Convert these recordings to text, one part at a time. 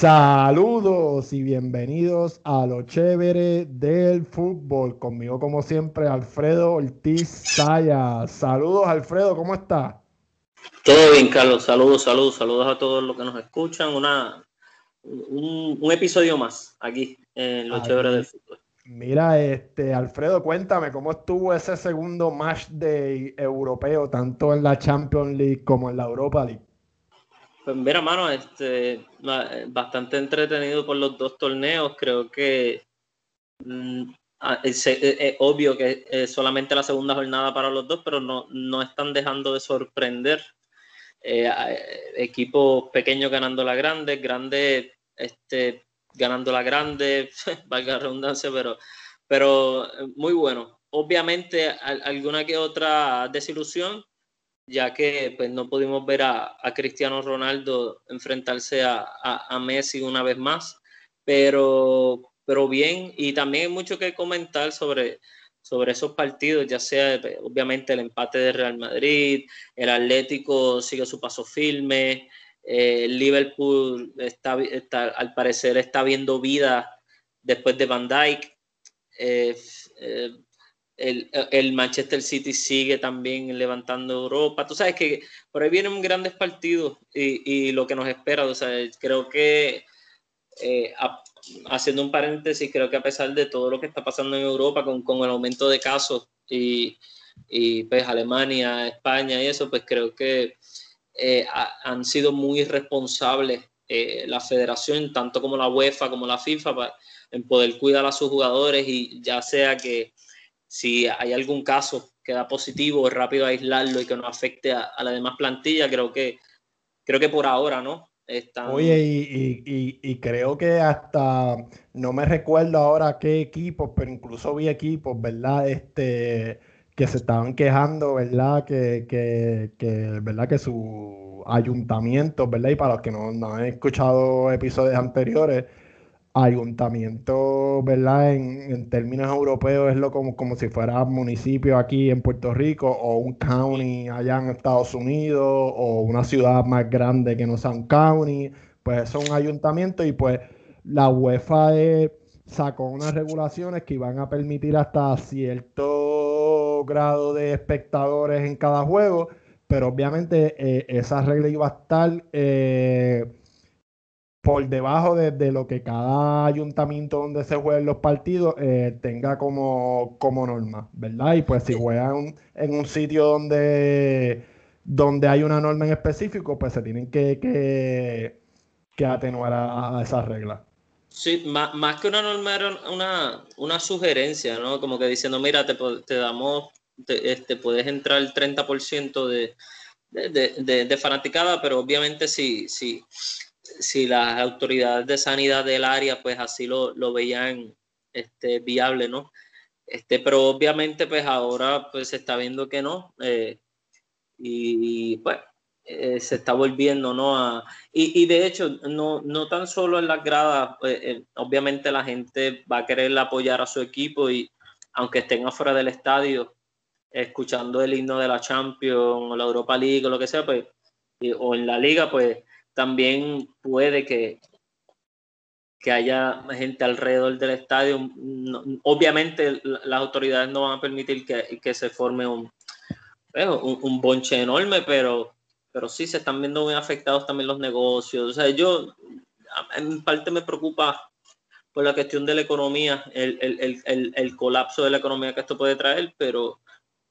Saludos y bienvenidos a lo chévere del fútbol. Conmigo, como siempre, Alfredo Ortiz Saya. Saludos, Alfredo, ¿cómo está? Todo bien, Carlos. Saludos, saludos, saludos a todos los que nos escuchan. Una, un, episodio más aquí en lo chévere del fútbol. Mira, este, Alfredo, cuéntame cómo estuvo ese segundo match de europeo, tanto en la Champions League como en la Europa League. Pues mira, mano, este, bastante entretenido por los dos torneos. Creo que mm, ah, es, obvio que es solamente la segunda jornada para los dos, pero no, no están dejando de sorprender. Eh, equipos pequeños ganando la grande, grande este, ganando la grande, valga la redundancia, pero, pero eh, muy bueno. Obviamente alguna que otra desilusión, ya que pues, no pudimos ver a, Cristiano Ronaldo enfrentarse a, Messi una vez más, pero, pero bien, y también hay mucho que comentar sobre, sobre esos partidos, ya sea obviamente el empate de Real Madrid, el Atlético sigue su paso firme, eh, Liverpool está, al parecer está viendo vida después de Van Dyke. Eh, eh, el, Manchester City sigue también levantando Europa. Tú sabes que por ahí vienen grandes partidos y, lo que nos espera. O sea, creo que, haciendo un paréntesis, creo que a pesar de todo lo que está pasando en Europa con, con el aumento de casos y, y pues Alemania, España y eso, pues creo que eh, han sido muy responsables eh, la federación, tanto como la UEFA como la FIFA, en poder cuidar a sus jugadores y ya sea que si hay algún caso que da positivo, rápido aislarlo y que no afecte a, la demás plantilla, creo que, creo que por ahora, ¿no? Están... Oye, y, creo que hasta, no me recuerdo ahora qué equipos, pero incluso vi equipos, ¿verdad? Este, que se estaban quejando, ¿verdad? Que, que, ¿verdad? Que su ayuntamiento, ¿verdad? Y para los que no, han escuchado episodios anteriores, ayuntamiento, ¿verdad? En, términos europeos es lo como, como si fuera municipio aquí en Puerto Rico o un county allá en Estados Unidos o una ciudad más grande que no sea un county, pues es un ayuntamiento y pues la UEFA sacó unas regulaciones que iban a permitir hasta cierto grado de espectadores en cada juego, pero obviamente eh, esa regla iba a estar eh, por debajo de, lo que cada ayuntamiento donde se jueguen los partidos eh, tenga como, como norma, ¿verdad? Y pues si juegan en un sitio donde, donde hay una norma en específico, pues se tienen que, que, atenuar a, a esas reglas. Sí, más, que una norma era una, una, sugerencia, ¿no? Como que diciendo, mira, te, te damos, te, este, puedes entrar el 30% de, de, de, de, fanaticada, pero obviamente si, si, si las autoridades de sanidad del área pues así lo, lo veían este, viable, ¿no? Este, pero obviamente pues ahora pues se está viendo que no. Eh, y pues eh, se está volviendo, ¿no? A, y, y, de hecho, no, no tan solo en las gradas, eh, eh, obviamente la gente va a querer apoyar a su equipo y aunque estén afuera del estadio, escuchando el himno de la Champions o la Europa League o lo que sea, pues, o en la liga, pues también puede que, que haya gente alrededor del estadio. obviamente las autoridades no van a permitir que, que se forme un, un, un bonche enorme, pero pero sí se están viendo muy afectados también los negocios. O sea, yo, en parte me preocupa por la cuestión de la economía, el, el, el, el, colapso de la economía que esto puede traer, pero,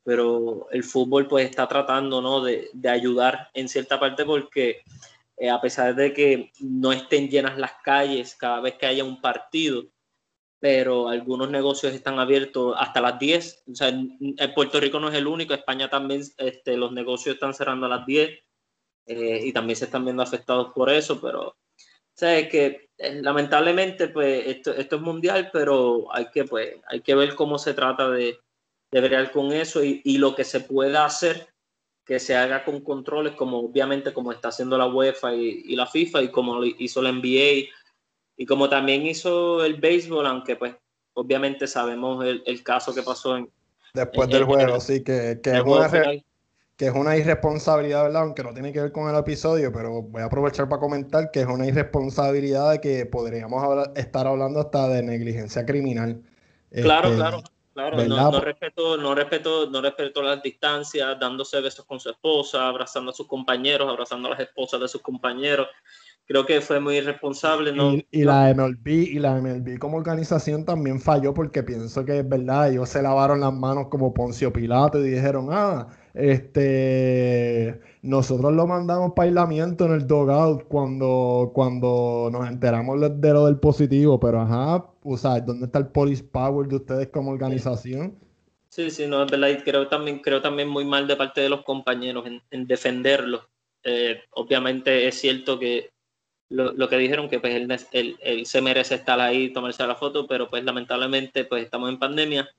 pero el fútbol pues está tratando ¿no? de, de ayudar en cierta parte porque eh, a pesar de que no estén llenas las calles cada vez que haya un partido, pero algunos negocios están abiertos hasta las 10. O sea, en Puerto Rico no es el único, España también, este, los negocios están cerrando a las 10 eh, y también se están viendo afectados por eso, pero sabes que eh, lamentablemente pues esto, es mundial, pero hay que pues hay que ver cómo se trata de, de con eso y, y, lo que se pueda hacer que se haga con controles como obviamente como está haciendo la UEFA y, y la FIFA y como hizo la NBA y como también hizo el béisbol, aunque pues obviamente sabemos el, el caso que pasó en... Después del juego, sí, que, que es una, que es una irresponsabilidad, ¿verdad? Aunque no tiene que ver con el episodio, pero voy a aprovechar para comentar que es una irresponsabilidad de que podríamos estar hablando hasta de negligencia criminal. Claro, este, claro, claro. No, no, respeto, no, respeto, no respeto las distancias, dándose besos con su esposa, abrazando a sus compañeros, abrazando a las esposas de sus compañeros creo que fue muy irresponsable. ¿no? Y, la MLB y la MLB como organización también falló porque pienso que es verdad, ellos se lavaron las manos como Poncio Pilato y dijeron, ah, este, nosotros lo mandamos para aislamiento en el dogout cuando, cuando nos enteramos de lo del positivo, pero ajá, o sea, ¿dónde está el police power de ustedes como organización? Sí, sí, no, es verdad, y creo también, creo también muy mal de parte de los compañeros en, defenderlo. Eh, obviamente es cierto que lo, que dijeron que pues él, él, se merece estar ahí, tomarse la foto, pero pues lamentablemente pues estamos en pandemia.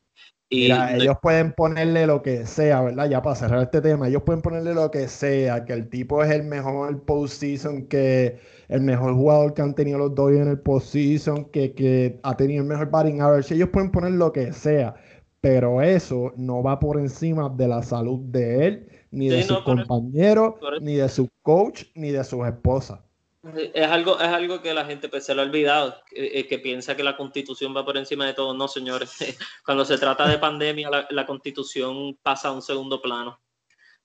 Y Mira, ellos pueden ponerle lo que sea, ¿verdad? Ya para cerrar este tema, ellos pueden ponerle lo que sea, que el tipo es el mejor postseason, que el mejor jugador que han tenido los dos en el postseason, que, que ha tenido el mejor batting average, ellos pueden poner lo que sea, pero eso no va por encima de la salud de él, ni de sus compañeros, ni de su coach, ni de sus esposas. Es algo, es algo que la gente pues, se lo ha olvidado, que, eh, piensa que la constitución va por encima de todo. No, señores. Cuando se trata de pandemia, la, constitución pasa a un segundo plano.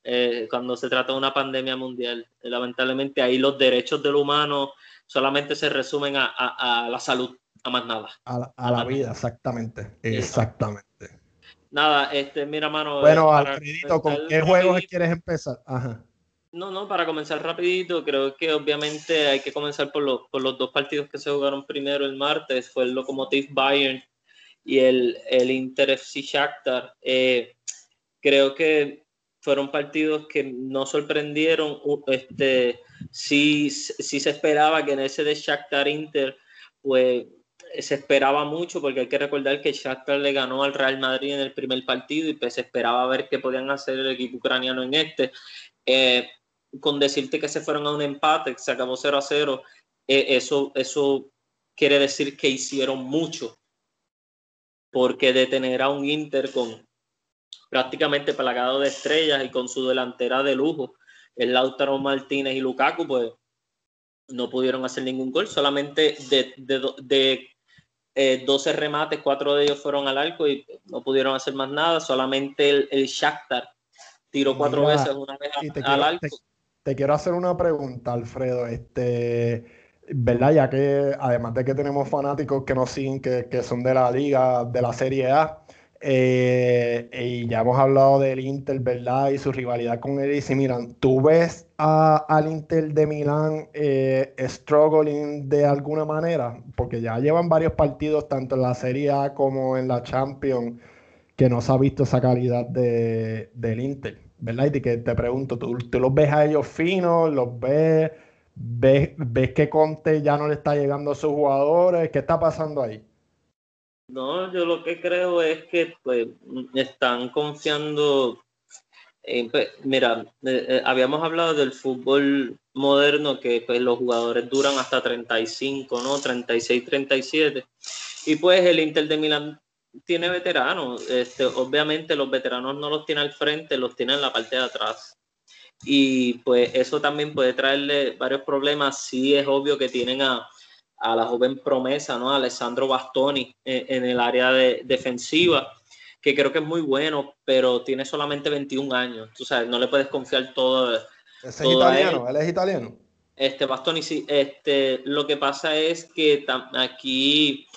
Eh, cuando se trata de una pandemia mundial, lamentablemente ahí los derechos del humano solamente se resumen a, la salud, a más nada. A la, vida, exactamente. Exactamente. Nada, este, mira, mano. Bueno, Alfredito, ¿con qué juegos quieres empezar? Ajá. No, no, para comenzar rapidito, creo que obviamente hay que comenzar por los, por los dos partidos que se jugaron primero el martes, fue el Lokomotiv Bayern y el, el Inter FC Shakhtar. Eh, creo que fueron partidos que no sorprendieron, este, sí, sí se esperaba que en ese de Shakhtar Inter, pues se esperaba mucho porque hay que recordar que Shakhtar le ganó al Real Madrid en el primer partido y pues se esperaba ver qué podían hacer el equipo ucraniano en este. Eh, con decirte que se fueron a un empate, que se acabó 0 a 0, eh, eso, eso quiere decir que hicieron mucho. Porque detener a un Inter con prácticamente plagado de estrellas y con su delantera de lujo, el Lautaro Martínez y Lukaku, pues no pudieron hacer ningún gol. Solamente de, de, 12 eh, remates, cuatro de ellos fueron al arco y no pudieron hacer más nada. Solamente el, el Shakhtar tiró cuatro veces, una vez al arco. Te quiero hacer una pregunta, Alfredo. Este, ¿verdad? Ya que además de que tenemos fanáticos que nos siguen, que, son de la liga, de la Serie A, eh, y ya hemos hablado del Inter, ¿verdad? Y su rivalidad con el AC Milan. ¿Tú ves al Inter de Milán eh, struggling de alguna manera? Porque ya llevan varios partidos, tanto en la Serie A como en la Champions, que no se ha visto esa calidad de, del Inter. ¿verdad? Y que te pregunto, ¿tú, los ves a ellos finos? ¿Los ves, ves, ves que Conte ya no le está llegando a sus jugadores? ¿Qué está pasando ahí? No, yo lo que creo es que pues están confiando en, pues, mira, eh, eh, habíamos hablado del fútbol moderno que pues los jugadores duran hasta 35, ¿no? 36, 37. Y pues el Inter de Milán tiene veteranos. Este, obviamente los veteranos no los tiene al frente, los tiene en la parte de atrás. Y pues eso también puede traerle varios problemas. Sí es obvio que tienen a, la joven promesa, ¿no? Alessandro Bastoni en, el área de, defensiva, que creo que es muy bueno, pero tiene solamente 21 años. Tú sabes, no le puedes confiar todo. es italiano, él. es italiano. Este Bastoni sí. Este, lo que pasa es que aquí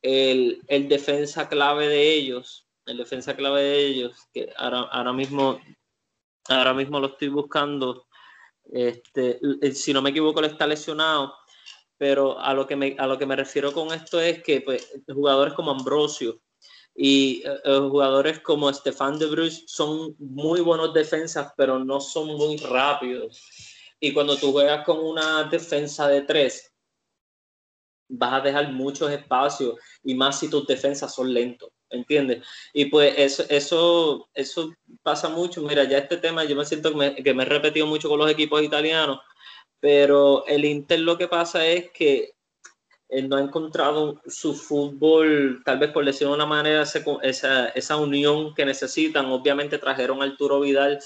el, el, defensa clave de ellos, el defensa clave de ellos, que ahora, ahora mismo, ahora mismo lo estoy buscando, este, si no me equivoco, le está lesionado, pero a lo que me, a lo que me refiero con esto es que pues, jugadores como Ambrosio y eh, eh, jugadores como Stefan de Bruce son muy buenos defensas, pero no son muy rápidos. Y cuando tú juegas con una defensa de tres, vas a dejar muchos espacios y más si tus defensas son lentos, ¿entiendes? Y pues eso, eso, eso pasa mucho. Mira, ya este tema yo me siento que me, que me he repetido mucho con los equipos italianos, pero el Inter lo que pasa es que no ha encontrado su fútbol, tal vez por decirlo de una manera, esa, esa unión que necesitan. Obviamente trajeron a Arturo Vidal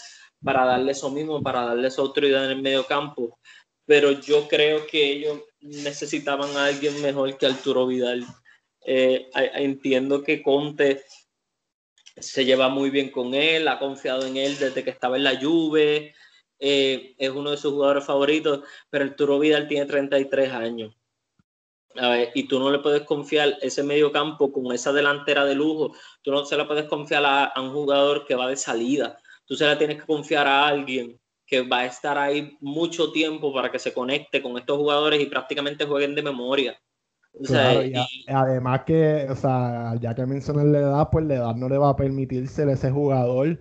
para darle eso mismo, para darle esa autoridad en el medio campo. Pero yo creo que ellos necesitaban a alguien mejor que Arturo Vidal. Eh, entiendo que Conte se lleva muy bien con él, ha confiado en él desde que estaba en la Juve, eh, es uno de sus jugadores favoritos, pero Arturo Vidal tiene 33 años. y tú no le puedes confiar ese medio campo con esa delantera de lujo, tú no se la puedes confiar a, un jugador que va de salida, tú se la tienes que confiar a alguien que va a estar ahí mucho tiempo para que se conecte con estos jugadores y prácticamente jueguen de memoria. y, además que, o sea, ya que mencioné la edad, pues la edad no le va a permitirse a ese jugador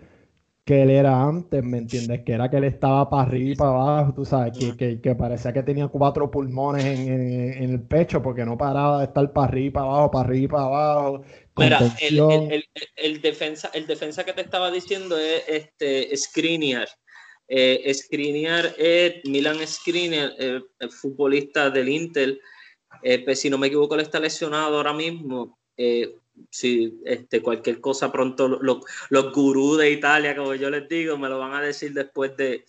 que él era antes, ¿me entiendes? Que era que él estaba para arriba y para abajo, tú sabes, que, que, parecía que tenía cuatro pulmones en, el pecho porque no paraba de estar para arriba y para abajo, para arriba y para abajo. Mira, el, el, defensa, el defensa que te estaba diciendo es este Skriniar. Eh, es Milan Skriniar, eh, el futbolista del Inter. Eh, pues, si no me equivoco, él está lesionado ahora mismo. Eh, si este, cualquier cosa pronto los gurús de Italia, como yo les digo, me lo van a decir después de,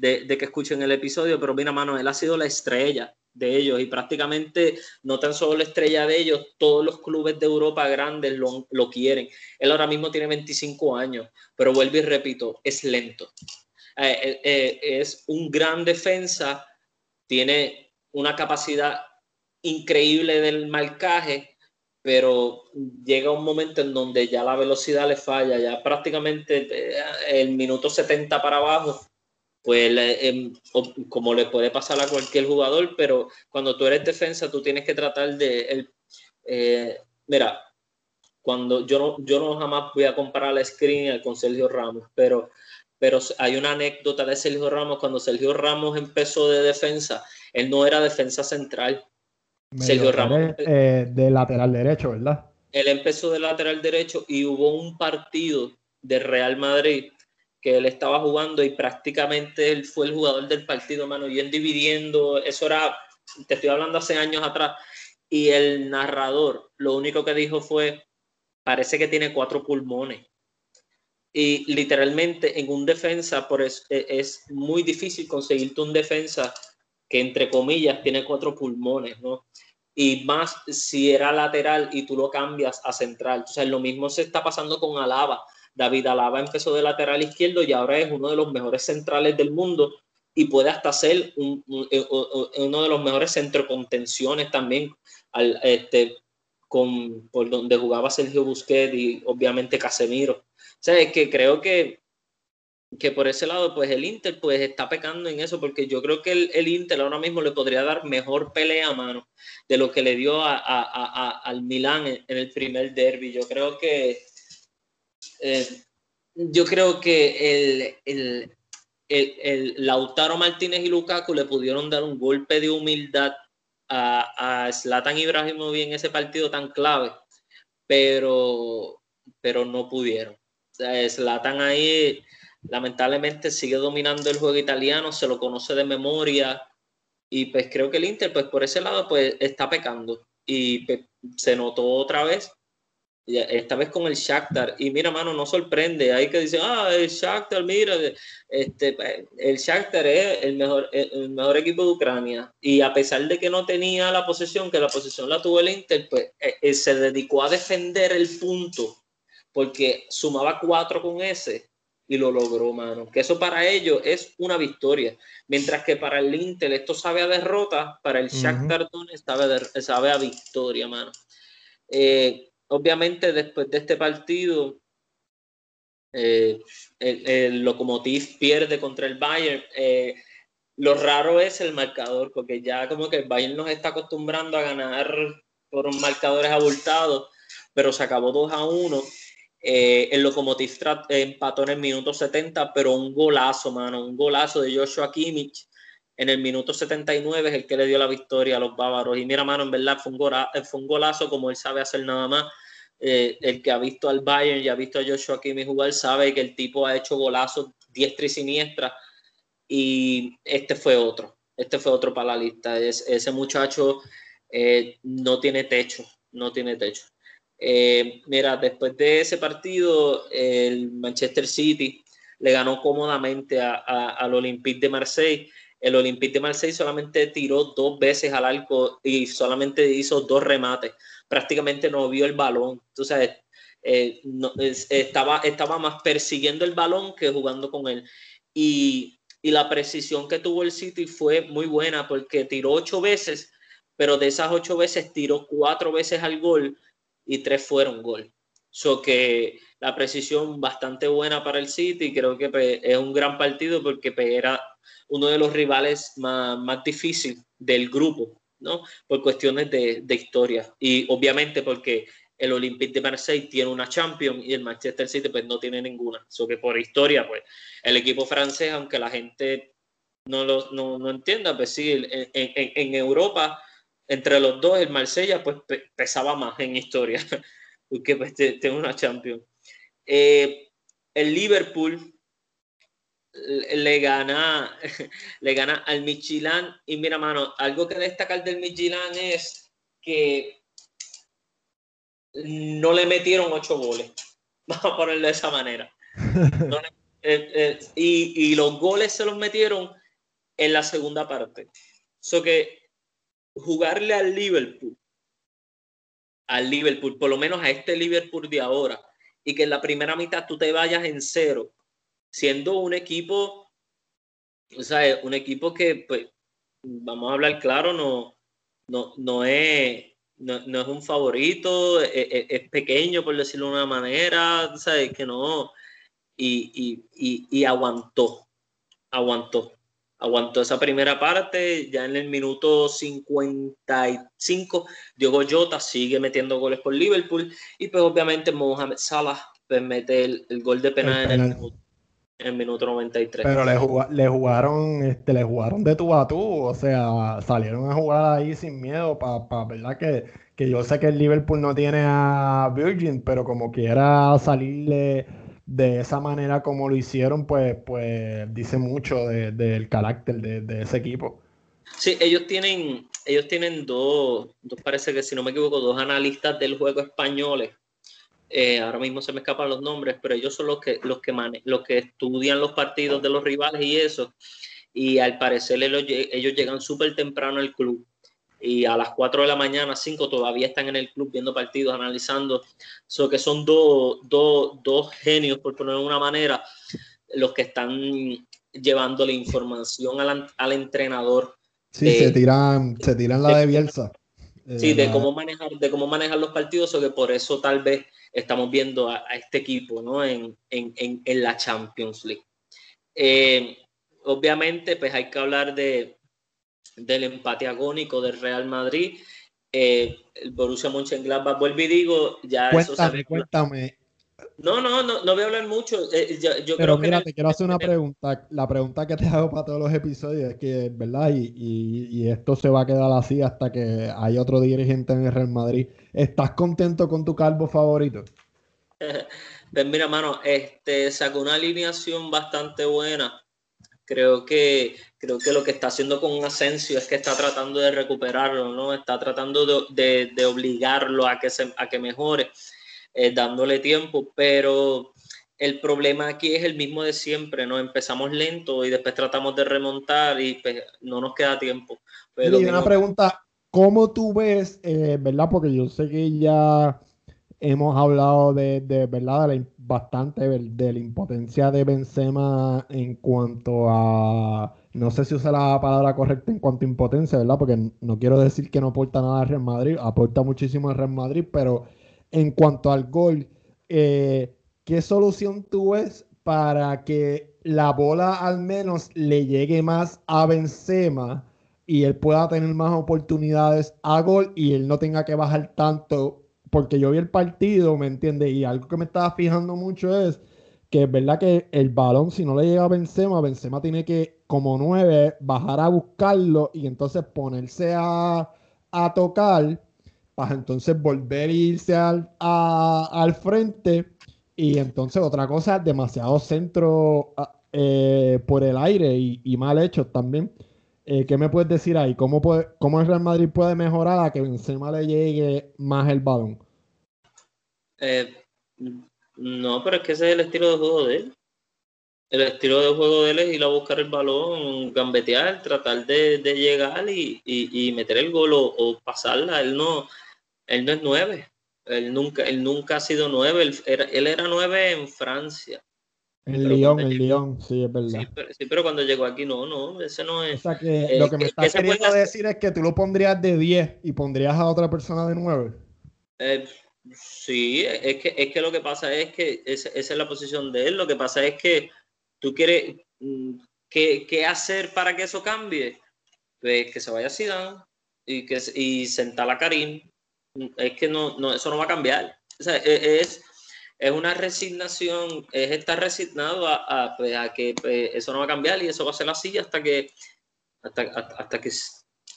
que escuchen el episodio, pero mira, mano, él ha sido la estrella de ellos y prácticamente no tan solo la estrella de ellos, todos los clubes de Europa grandes lo, quieren. Él ahora mismo tiene 25 años, pero vuelvo y repito, es lento. Eh, eh, eh, es un gran defensa, tiene una capacidad increíble del marcaje, pero llega un momento en donde ya la velocidad le falla, ya prácticamente eh, el minuto 70 para abajo, pues em, como le puede pasar a cualquier jugador, pero cuando tú eres defensa, tú tienes que tratar de... Eh, mira, cuando yo no, yo no jamás voy a comparar la screen con Sergio Ramos, pero, pero hay una anécdota de Sergio Ramos, cuando Sergio Ramos empezó de defensa, él no era defensa central, Sergio Ramos. Eh, de lateral derecho, ¿verdad? Él empezó de lateral derecho y hubo un partido de Real Madrid que él estaba jugando y prácticamente él fue el jugador del partido, mano, y él dividiendo, eso era, te estoy hablando hace años atrás, y el narrador lo único que dijo fue, parece que tiene cuatro pulmones. Y literalmente en un defensa, por es, es muy difícil conseguirte un defensa que entre comillas tiene cuatro pulmones, ¿no? Y más si era lateral y tú lo cambias a central. O sea, lo mismo se está pasando con Alaba. David Alaba empezó de lateral izquierdo y ahora es uno de los mejores centrales del mundo y puede hasta ser eh, uno de los mejores centrocontenciones también, al, este, con, por donde jugaba Sergio Busquets y obviamente Casemiro. O sea, es que creo que que por ese lado, pues el Inter pues está pecando en eso, porque yo creo que el, Inter ahora mismo le podría dar mejor pelea a mano de lo que le dio a, al Milán en, el primer derby. Yo creo que eh, yo creo que el, el, Lautaro Martínez y Lukaku le pudieron dar un golpe de humildad a, a Zlatan Ibrahimovic en ese partido tan clave, pero, pero no pudieron. O sea, Zlatan ahí lamentablemente sigue dominando el juego italiano, se lo conoce de memoria y pues creo que el Inter pues por ese lado pues está pecando. Y pues, se notó otra vez esta vez con el Shakhtar. Y mira mano no sorprende. Hay que decir ah el Shakhtar mira este pues, el Shakhtar es el mejor el mejor equipo de Ucrania y a pesar de que no tenía la posesión que la posesión la tuvo el Inter pues eh, eh, se dedicó a defender el punto porque sumaba cuatro con ese y lo logró, mano. Que eso para ellos es una victoria. Mientras que para el Inter esto sabe a derrota, para el Shakhtar Donetsk sabe, sabe, a victoria, mano. Eh, obviamente después de este partido, eh, el, el, Lokomotiv pierde contra el Bayern. Eh, lo raro es el marcador, porque ya como que el Bayern nos está acostumbrando a ganar por marcadores abultados, pero se acabó 2 a 1 eh, el Lokomotiv empató en el minuto 70, pero un golazo, mano, un golazo de Joshua Kimmich en el minuto 79 es el que le dio la victoria a los bávaros. Y mira, mano, en verdad fue un, golazo, fue un golazo como él sabe hacer nada más. Eh, el que ha visto al Bayern y ha visto a Joshua Kimmich jugar sabe que el tipo ha hecho golazos diestra y siniestra. Y este fue otro. Este fue otro para la lista. ese muchacho eh, no tiene techo, no tiene techo. Eh, mira, después de ese partido, el Manchester City le ganó cómodamente al Olympique de Marseille. El Olympique de Marseille solamente tiró dos veces al arco y solamente hizo dos remates. Prácticamente no vio el balón. Entonces, eh, estaba, estaba más persiguiendo el balón que jugando con él. Y la precisión que tuvo el City fue muy buena porque tiró ocho veces, pero de esas ocho veces tiró cuatro veces al gol y tres fueron gol. So que la precisión bastante buena para el City, creo que pues, es un gran partido porque pues, era uno de los rivales más, más difíciles del grupo, ¿no? Por cuestiones de, de historia y obviamente porque el Olympique de Marseille tiene una Champions y el Manchester City pues no tiene ninguna. So que por historia, pues el equipo francés, aunque la gente no lo no, entienda, pues sí, en, en, Europa, entre los dos, el Marsella pues pesaba más en historia, porque pues tiene una Champions. Eh, el Liverpool le gana, le gana al Michelin y mira, mano, algo que destacar del Michelin es que no le metieron ocho goles. Vamos a ponerlo de esa manera. Eh, eh, y, los goles se los metieron en la segunda parte. So que jugarle al Liverpool, al Liverpool, por lo menos a este Liverpool de ahora, y que en la primera mitad tú te vayas en cero, siendo un equipo, o sea, un equipo que, pues, vamos a hablar claro, no, no, no es no, no, es un favorito, es, e, e, es, pequeño por decirlo de una manera, ¿sabes? Que no. Y, y, y, aguantó, aguantó, aguantó esa primera parte. Ya en el minuto 55, Diogo Jota sigue metiendo goles por Liverpool. Y pues obviamente Mohamed Salah pues, mete el, el gol de penal en el minuto en minuto 93. Pero le, le, jugaron, este, le jugaron de tú a tú, o sea, salieron a jugar ahí sin miedo, para, pa, verdad que, que, yo sé que el Liverpool no tiene a Virgin, pero como quiera salirle de esa manera como lo hicieron, pues, pues dice mucho del carácter de, de, ese equipo. Sí, ellos tienen, ellos tienen dos, dos, parece que si no me equivoco, dos analistas del juego españoles eh, ahora mismo se me escapan los nombres, pero ellos son los que, los que, los que estudian los partidos de los rivales y eso. Y al parecer ellos, llegan súper temprano al club. Y a las 4 de la mañana, 5, todavía están en el club viendo partidos, analizando. So que son dos, dos genios, por ponerlo de una manera, los que están llevando la información al, al entrenador. Sí, se tiran, se tiran la de Bielsa. Sí, de cómo manejar, de cómo manejar los partidos, o que por eso tal vez estamos viendo a, este equipo ¿no? en, en, en, la Champions League. Eh, obviamente, pues hay que hablar de, del empate agónico del Real Madrid. Eh, el Borussia Mönchengladbach, vuelvo y digo, ya cuéntame, eso Cuéntame, no, no, no, no voy a hablar mucho. Eh, yo, Pero mira, te quiero hacer una pregunta. La pregunta que te hago para todos los episodios es que, ¿verdad? Y, y, esto se va a quedar así hasta que hay otro dirigente en el Real Madrid. ¿Estás contento con tu calvo favorito? pues mira, mano, este sacó una alineación bastante buena. Creo que, creo que lo que está haciendo con Asensio es que está tratando de recuperarlo, ¿no? Está tratando de, de, de obligarlo a que, se, a que mejore eh, dándole tiempo, pero el problema aquí es el mismo de siempre, ¿no? Empezamos lento y después tratamos de remontar y pues, no nos queda tiempo. Pero y una pregunta, ¿cómo tú ves, eh, verdad? Porque yo sé que ya hemos hablado de, de verdad, de bastante de la impotencia de Benzema en cuanto a, no sé si usa la palabra correcta en cuanto a impotencia, ¿verdad? Porque no quiero decir que no aporta nada al Real Madrid, aporta muchísimo al Real Madrid, pero en cuanto al gol, eh, ¿qué solución tú ves para que la bola al menos le llegue más a Benzema y él pueda tener más oportunidades a gol y él no tenga que bajar tanto? Porque yo vi el partido, ¿me entiendes? Y algo que me estaba fijando mucho es que es verdad que el balón, si no le llega a Benzema, Benzema tiene que, como nueve, bajar a buscarlo y entonces ponerse a, a tocar para entonces volver a irse al, al frente. Y entonces otra cosa, demasiado centro eh, por el aire y, mal hecho también. Eh, ¿Qué me puedes decir ahí? ¿Cómo, puede, ¿Cómo el Real Madrid puede mejorar a que Benzema le llegue más el balón? Eh, no, pero es que ese es el estilo de juego de él. el estilo de juego de él es ir a buscar el balón, gambetear, tratar de, llegar y, meter el gol o, pasarla. Él no, él no es nueve. Él nunca, él nunca ha sido nueve. Él era, él era nueve en Francia. El Lyon, el Lyon, sí, es verdad. Sí pero, cuando llegó aquí, no, no, ese no es. O sea que eh, lo que me estás queriendo decir es que tú lo pondrías de 10 y pondrías a otra persona de 9. Eh, sí, es que, es que lo que pasa es que esa es la posición de él. Lo que pasa es que tú quieres, mm, ¿qué, hacer para que eso cambie? Pues que se vaya Zidane y, que, y sentar a Karim. Es que no, no, eso no va a cambiar. E, es, es una resignación, es estar resignado a, pues, que pues, eso no va a cambiar y eso va a ser así hasta que, hasta, hasta, que,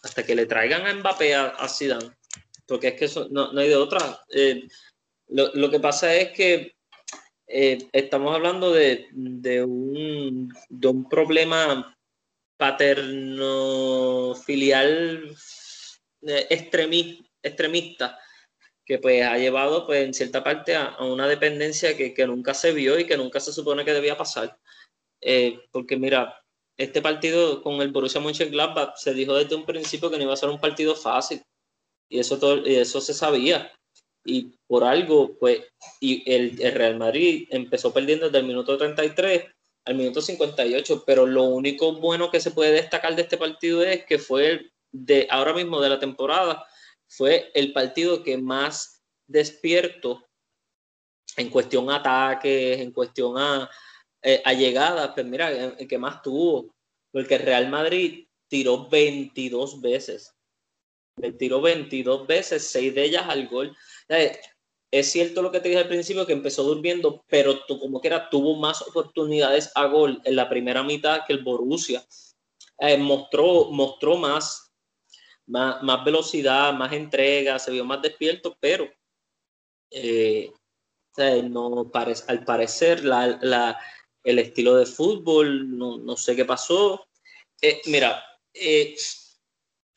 hasta que le traigan a Mbappé a, Zidane. Porque es que eso no, hay de otra. Eh, lo, lo, que pasa es que eh, estamos hablando de, un, de un problema paterno-filial eh, extremista que pues ha llevado pues en cierta parte a, una dependencia que, nunca se vio y que nunca se supone que debía pasar. Porque mira, este partido con el Borussia Mönchengladbach se dijo desde un principio que no iba a ser un partido fácil y eso, todo, y eso se sabía. Y por algo, pues, y el, Real Madrid empezó perdiendo desde el minuto 33 al minuto 58, pero lo único bueno que se puede destacar de este partido es que fue el de ahora mismo de la temporada, fue el partido que más despierto en cuestión a ataques, en cuestión a, eh, a llegadas, pues mira, el que más tuvo, porque el Real Madrid tiró 22 veces, tiró 22 veces, 6 de ellas al gol es cierto lo que te dije al principio, que empezó durmiendo, pero como que era, tuvo más oportunidades a gol en la primera mitad que el Borussia. Eh, mostró, mostró más, más, velocidad, más entrega, se vio más despierto, pero eh, no al parecer el estilo de fútbol, no, sé qué pasó. Eh, mira,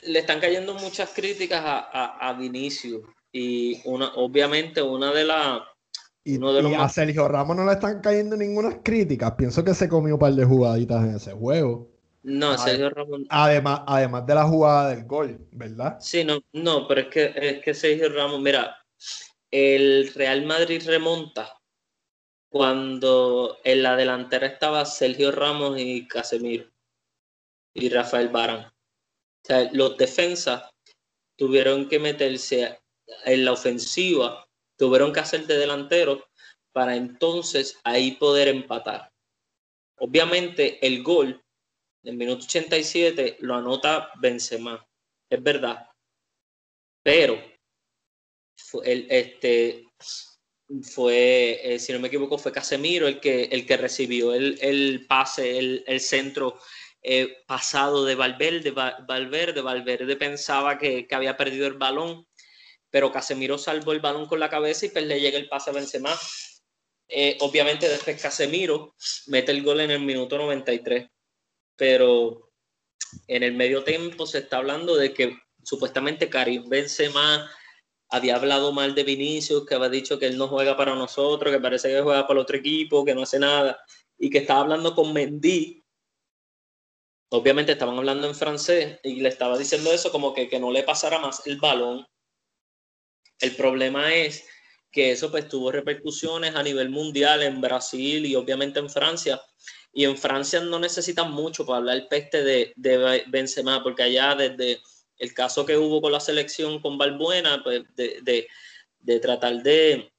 le están cayendo muchas críticas a, a, a Vinicius y una, obviamente una de las... Y, a Sergio Ramos no le están cayendo ninguna críticas. Pienso que se comió un par de jugaditas en ese juego. No, Sergio Ramos. Además, además de la jugada del gol, ¿verdad? Sí, no, no, pero es que, es que Sergio Ramos, mira, el Real Madrid remonta cuando en la delantera estaba Sergio Ramos y Casemiro y Rafael Barán. Los defensas tuvieron que meterse en la ofensiva tuvieron que hacer de delantero para entonces ahí poder empatar. Obviamente el gol del minuto 87 lo anota Benzema, es verdad, pero el, este, fue eh, si no me equivoco, fue Casemiro el que, el que recibió el, pase, el, centro eh, pasado de Valverde, Valverde, Valverde pensaba que, que había perdido el balón pero Casemiro salvó el balón con la cabeza y pues le llega el pase a Benzema. Eh, obviamente después Casemiro mete el gol en el minuto 93, pero en el medio tiempo se está hablando de que supuestamente Karim Benzema había hablado mal de Vinicius, que había dicho que él no juega para nosotros, que parece que juega para otro equipo, que no hace nada, y que estaba hablando con Mendy. Obviamente estaban hablando en francés y le estaba diciendo eso como que, que no le pasara más el balón el problema es que eso pues tuvo repercusiones a nivel mundial en Brasil y obviamente en Francia. Y en Francia no necesitan mucho para hablar peste de, de Benzema, porque allá desde el caso que hubo con la selección con Balbuena, pues de, tratar de,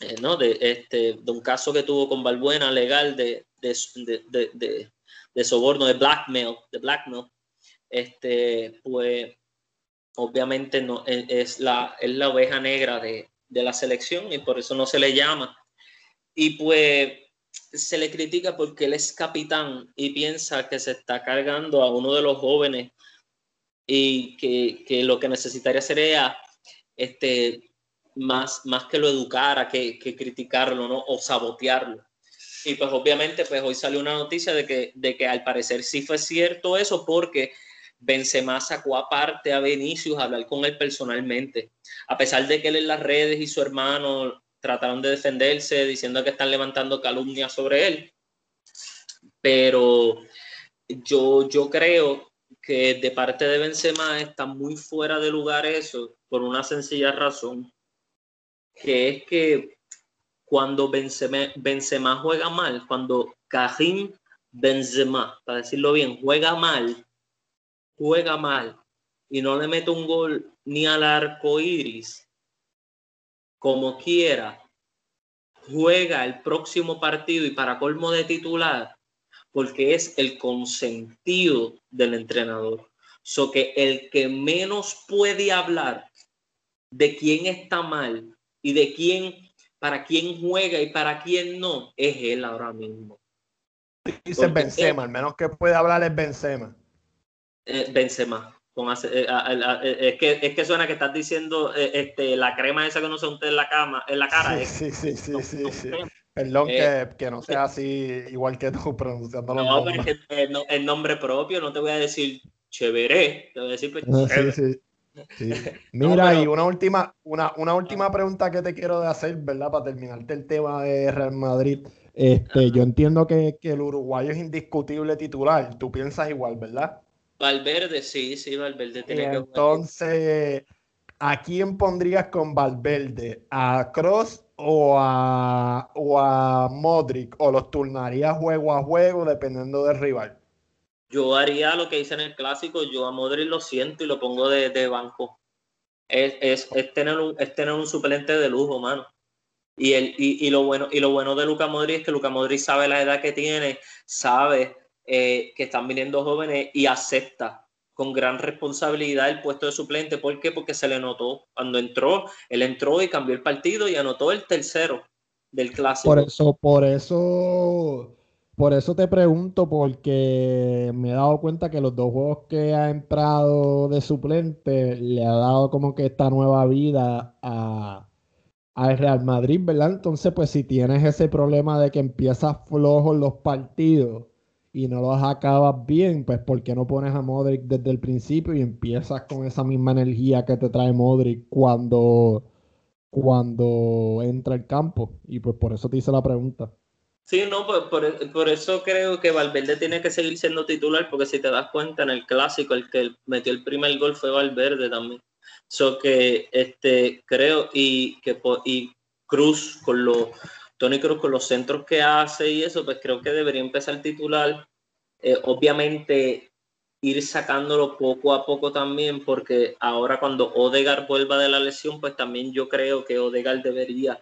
eh, ¿no? de, este, de un caso que tuvo con Balbuena legal de, de, soborno, de blackmail, de blackmail, este, pues obviamente no, e, es, la, es la oveja negra de, la selección y por eso no se le llama. Y pues se le critica porque él es capitán y piensa que se está cargando a uno de los jóvenes y que, lo que necesitaría sería este, más, más que lo educara, que, que criticarlo ¿no? o sabotearlo. Y pues obviamente pues hoy salió una noticia de que, de que al parecer sí fue cierto eso porque Benzema sacó aparte a Vinicius a hablar con él personalmente. A pesar de que él en las redes y su hermano trataron de defenderse diciendo que están levantando calumnias sobre él, pero yo, yo creo que de parte de Benzema está muy fuera de lugar eso por una sencilla razón, que es que cuando Benzema, Benzema juega mal, cuando Karim Benzema, para decirlo bien, juega mal, juega mal y no le mete un gol ni al arco iris, como quiera, juega el próximo partido y para colmo de titular, porque es el consentido del entrenador. So que el que menos puede hablar de quién está mal y de quién, para quién juega y para quién no, es él ahora mismo. Dice Benzema, al menos que puede hablar es Benzema. Eh, Benzema. Eh, eh, es, que, es que suena que estás diciendo este, la crema esa que no se unte en la, cama, en la cara. Sí, sí, sí, sí, sí, Perdón que, que, no sea así igual que tú pronunciando no. Pero es que el, nombre propio, no te voy a decir chévere, te voy a decir pues, sí, sí, Mira, y una última, una, una última pregunta que te quiero hacer, ¿verdad? Para terminarte el tema de Real Madrid. Este, yo entiendo que, que, el uruguayo es indiscutible titular. Tú piensas igual, ¿verdad? Valverde, sí, sí, Valverde tiene que Entonces, ¿a quién pondrías con Valverde? ¿A Cross o a, o a Modric? ¿O los turnarías juego a juego dependiendo del rival? Yo haría lo que hice en el clásico, yo a Modric lo siento y lo pongo de, de banco. Es, es, es, tener un, es tener un suplente de lujo, mano. Y, el, y, y, lo bueno, y lo bueno de Luca Modric es que Luca Modric sabe la edad que tiene, sabe eh, que están viniendo jóvenes y acepta con gran responsabilidad el puesto de suplente. ¿Por qué? Porque se le notó. Cuando entró, él entró y cambió el partido y anotó el tercero del clásico. Por eso, por eso, por eso te pregunto, porque me he dado cuenta que los dos juegos que ha entrado de suplente le ha dado como que esta nueva vida a al Real Madrid, ¿verdad? Entonces, pues si tienes ese problema de que empiezas flojos los partidos y no los acabas bien, pues ¿por qué no pones a Modric desde el principio y empiezas con esa misma energía que te trae Modric cuando, cuando entra el campo? Y pues por eso te hice la pregunta. Sí, no, por, por, eso creo que Valverde tiene que seguir siendo titular, porque si te das cuenta en el clásico, el que metió el primer gol fue Valverde también. So que este, creo y que y Cruz con los Tony Cruz con los centros que hace y eso, pues creo que debería empezar titular. Eh, obviamente ir sacándolo poco a poco también, porque ahora cuando Odegar vuelva de la lesión, pues también yo creo que Odegar debería.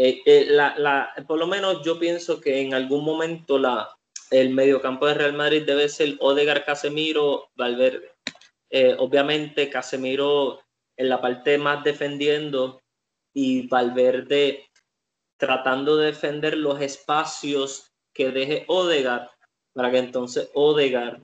Eh, eh, la, por lo menos yo pienso que en algún momento la, el mediocampo de Real Madrid debe ser Odegar, Casemiro, Valverde. obviamente Casemiro en la parte más defendiendo y Valverde tratando de defender los espacios que deje Odegar para que entonces Odegar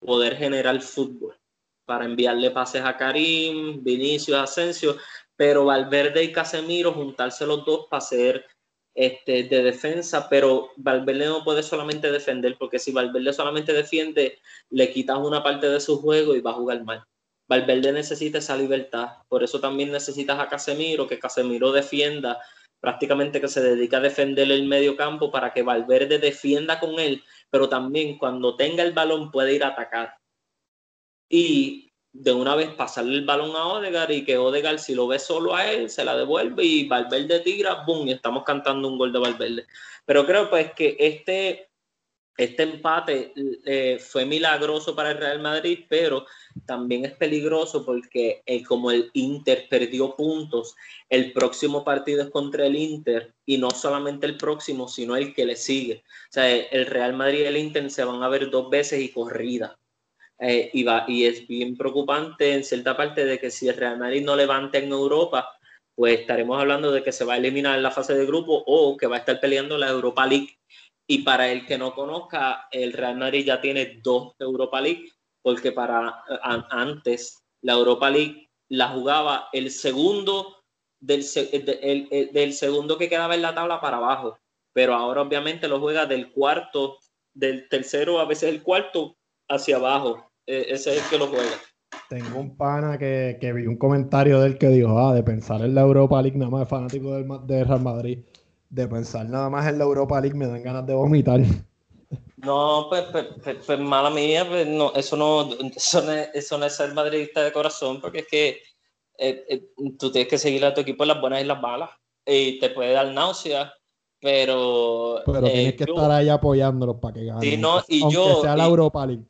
poder generar fútbol para enviarle pases a Karim, Vinicius, Asensio, pero Valverde y Casemiro juntarse los dos para ser este, de defensa, pero Valverde no puede solamente defender, porque si Valverde solamente defiende, le quitas una parte de su juego y va a jugar mal. Valverde necesita esa libertad. Por eso también necesitas a Casemiro, que Casemiro defienda, prácticamente que se dedica a defender el medio campo para que Valverde defienda con él, pero también cuando tenga el balón puede ir a atacar. Y de una vez pasarle el balón a Odegar y que Odegar si lo ve solo a él se la devuelve y Valverde tira, boom, y estamos cantando un gol de Valverde. Pero creo pues que este este empate eh, fue milagroso para el Real Madrid, pero también es peligroso porque eh, como el Inter perdió puntos, el próximo partido es contra el Inter y no solamente el próximo, sino el que le sigue. O sea, el Real Madrid y el Inter se van a ver dos veces y corrida. Eh, y, va, y es bien preocupante en cierta parte de que si el Real Madrid no levanta en Europa, pues estaremos hablando de que se va a eliminar en la fase de grupo o que va a estar peleando la Europa League y para el que no conozca, el Real Madrid ya tiene dos Europa League, porque para antes la Europa League la jugaba el segundo del, del segundo que quedaba en la tabla para abajo, pero ahora obviamente lo juega del cuarto, del tercero, a veces el cuarto hacia abajo. E, ese es el que lo juega. Tengo un pana que, vi un comentario del que dijo, ah, de pensar en la Europa League, nada más fanático del, del Real Madrid de pensar nada más en la Europa League me dan ganas de vomitar. No, pues, pues, pues, pues mala mía, no, eso, no, eso, no es, eso no es ser madridista de corazón, porque es que eh, eh, tú tienes que seguir a tu equipo en las buenas y las malas, y te puede dar náusea, pero... Pero eh, tienes que estar ahí apoyándolos para que ganen. Sí, no, y aunque yo, sea la y- Europa League.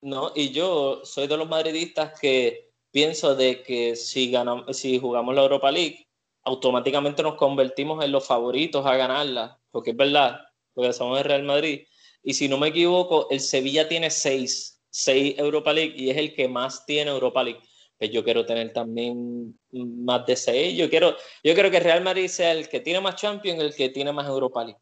No, y yo soy de los madridistas que pienso de que si ganamos, si jugamos la Europa League, automáticamente nos convertimos en los favoritos a ganarla, porque es verdad, porque somos el Real Madrid. Y si no me equivoco, el Sevilla tiene seis, seis Europa League y es el que más tiene Europa League. Pues yo quiero tener también más de seis. Yo quiero, yo quiero que el Real Madrid sea el que tiene más Champions, el que tiene más Europa League.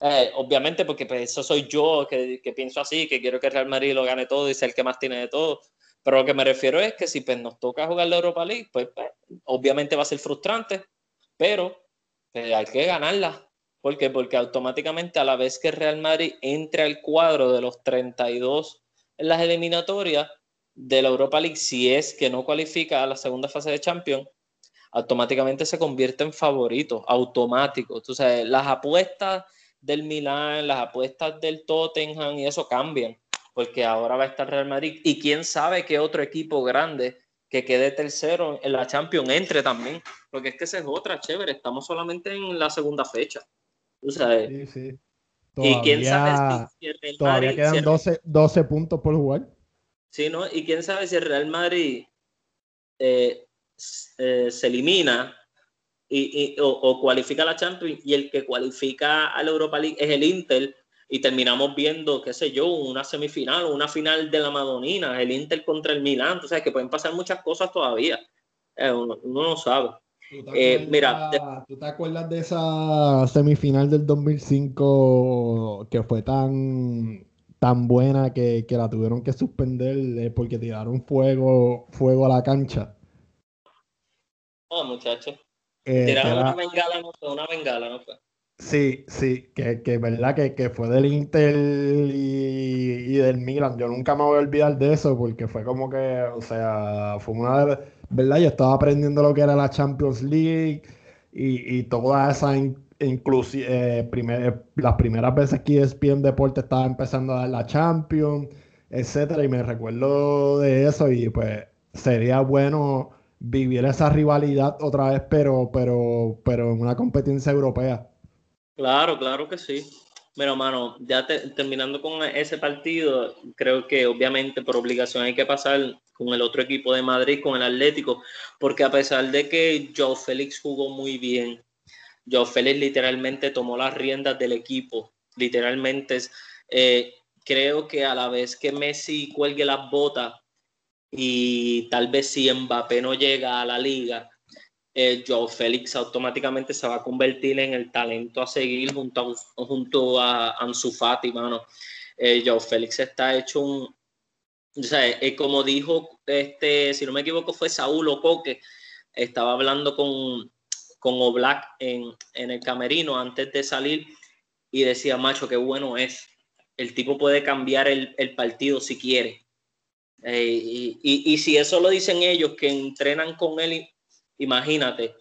Eh, obviamente, porque pues, eso soy yo que, que, pienso así, que quiero que Real Madrid lo gane todo y sea el que más tiene de todo. Pero lo que me refiero es que si pues, nos toca jugar la Europa League, pues, pues obviamente va a ser frustrante, pero pues, hay que ganarla. ¿Por qué? Porque automáticamente a la vez que Real Madrid entre al cuadro de los 32 en las eliminatorias de la Europa League, si es que no cualifica a la segunda fase de Champions, automáticamente se convierte en favorito, automático. Tú sabes, las apuestas del Milán, las apuestas del Tottenham y eso cambian, porque ahora va a estar Real Madrid y quién sabe qué otro equipo grande que quede tercero en la Champions entre también, porque es que esa es otra, chévere, estamos solamente en la segunda fecha. Tú sabes. Sí, sí. y quién sabe si, si el Real todavía Madrid, quedan si el, 12, 12 puntos por jugar. Sí, ¿no? Y quién sabe si el Real Madrid eh, eh, se elimina y, y, o, o, cualifica a la Champions y el que cualifica a la Europa League es el Inter y terminamos viendo, qué sé yo, una semifinal o una final de la Madonina, el Inter contra el Milán, tú sabes que pueden pasar muchas cosas todavía, eh, uno, uno, no sabe. ¿Tú eh, mira, de, ¿Tú te acuerdas de esa semifinal del 2005 que fue tan, tan buena que, que la tuvieron que suspender eh, porque tiraron fuego, fuego a la cancha? Oh, muchachos. Eh, era... una bengala, no fue una bengala, no fue. Sí, sí, que, que verdad que, que, fue del Inter y, y, del Milan. Yo nunca me voy a olvidar de eso porque fue como que, o sea, fue una de, verdad, yo estaba aprendiendo lo que era la Champions League y, y toda esa in, inclusi eh, primer, las primeras veces que ESPN Deporte estaba empezando a dar la Champions, etcétera, y me recuerdo de eso y pues sería bueno vivir esa rivalidad otra vez, pero, pero, pero en una competencia europea. Claro, claro que sí. Bueno, mano, ya te, terminando con ese partido, creo que obviamente por obligación hay que pasar con el otro equipo de Madrid, con el Atlético, porque a pesar de que Joe Félix jugó muy bien, Joe Félix literalmente tomó las riendas del equipo, literalmente eh, creo que a la vez que Messi cuelgue las botas y tal vez si Mbappé no llega a la liga, eh, Félix automáticamente se va a convertir en el talento a seguir junto a, junto a Ansu Fati, mano. Eh, Félix está hecho un... O sea, eh, como dijo, este, si no me equivoco, fue Saúl Ocoque, estaba hablando con, con Oblak en, en el camerino antes de salir y decía, macho, qué bueno es. El tipo puede cambiar el, el partido si quiere. Y, si eso lo dicen ellos que entrenan con él, imagínate,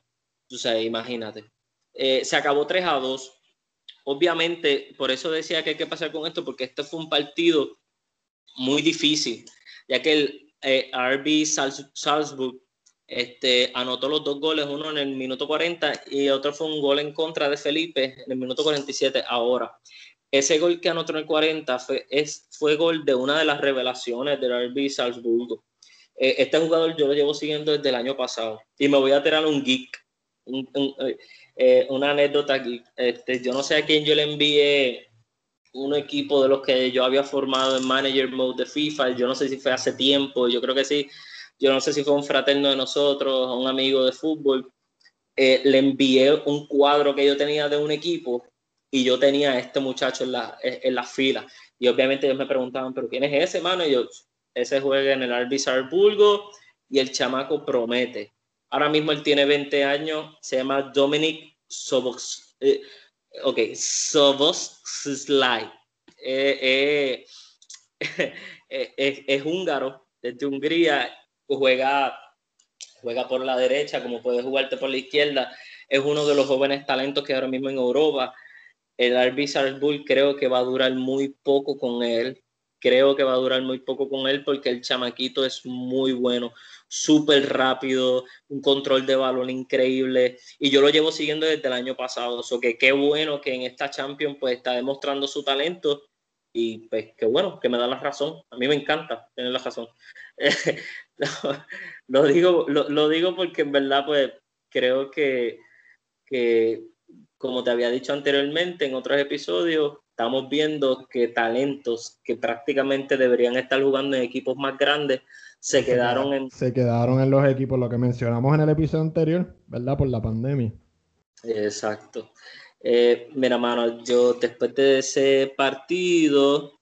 o sea, imagínate. Eh, se acabó 3 a 2. Obviamente, por eso decía que hay que pasar con esto, porque este fue un partido muy difícil, ya que el eh, RB Salzburg este, anotó los dos goles, uno en el minuto 40 y otro fue un gol en contra de Felipe en el minuto 47 ahora. Ese gol que anotó en el 40 fue, es, fue gol de una de las revelaciones del RB Salzburgo. Eh, este jugador yo lo llevo siguiendo desde el año pasado y me voy a tirar un geek, un, un, eh, una anécdota geek. Este, yo no sé a quién yo le envié un equipo de los que yo había formado en Manager Mode de FIFA. Yo no sé si fue hace tiempo, yo creo que sí. Yo no sé si fue un fraterno de nosotros, un amigo de fútbol. Eh, le envié un cuadro que yo tenía de un equipo y yo tenía a este muchacho en la, en la fila. Y obviamente ellos me preguntaban, ¿pero quién es ese, mano? Y yo, ese juega en el RB Salzburgo y el chamaco promete. Ahora mismo él tiene 20 años, se llama Dominic Sobos, eh, ok, Soboslai. Eh, eh, es, es húngaro, desde Hungría, juega, juega por la derecha, como puede jugarte por la izquierda. Es uno de los jóvenes talentos que ahora mismo en Europa el RB Salzburg creo que va a durar muy poco con él. Creo que va a durar muy poco con él porque el chamaquito es muy bueno, súper rápido, un control de balón increíble. Y yo lo llevo siguiendo desde el año pasado. So que qué bueno que en esta Champions pues está demostrando su talento. Y pues qué bueno, que me da la razón. A mí me encanta tener la razón. lo, digo, lo, digo porque en verdad pues creo que, que como te había dicho anteriormente en otros episodios, estamos viendo que talentos que prácticamente deberían estar jugando en equipos más grandes se, quedaron en... Se quedaron en los equipos, lo que mencionamos en el episodio anterior, ¿verdad? Por la pandemia. Exacto. Eh, mira, mano, yo después de ese partido,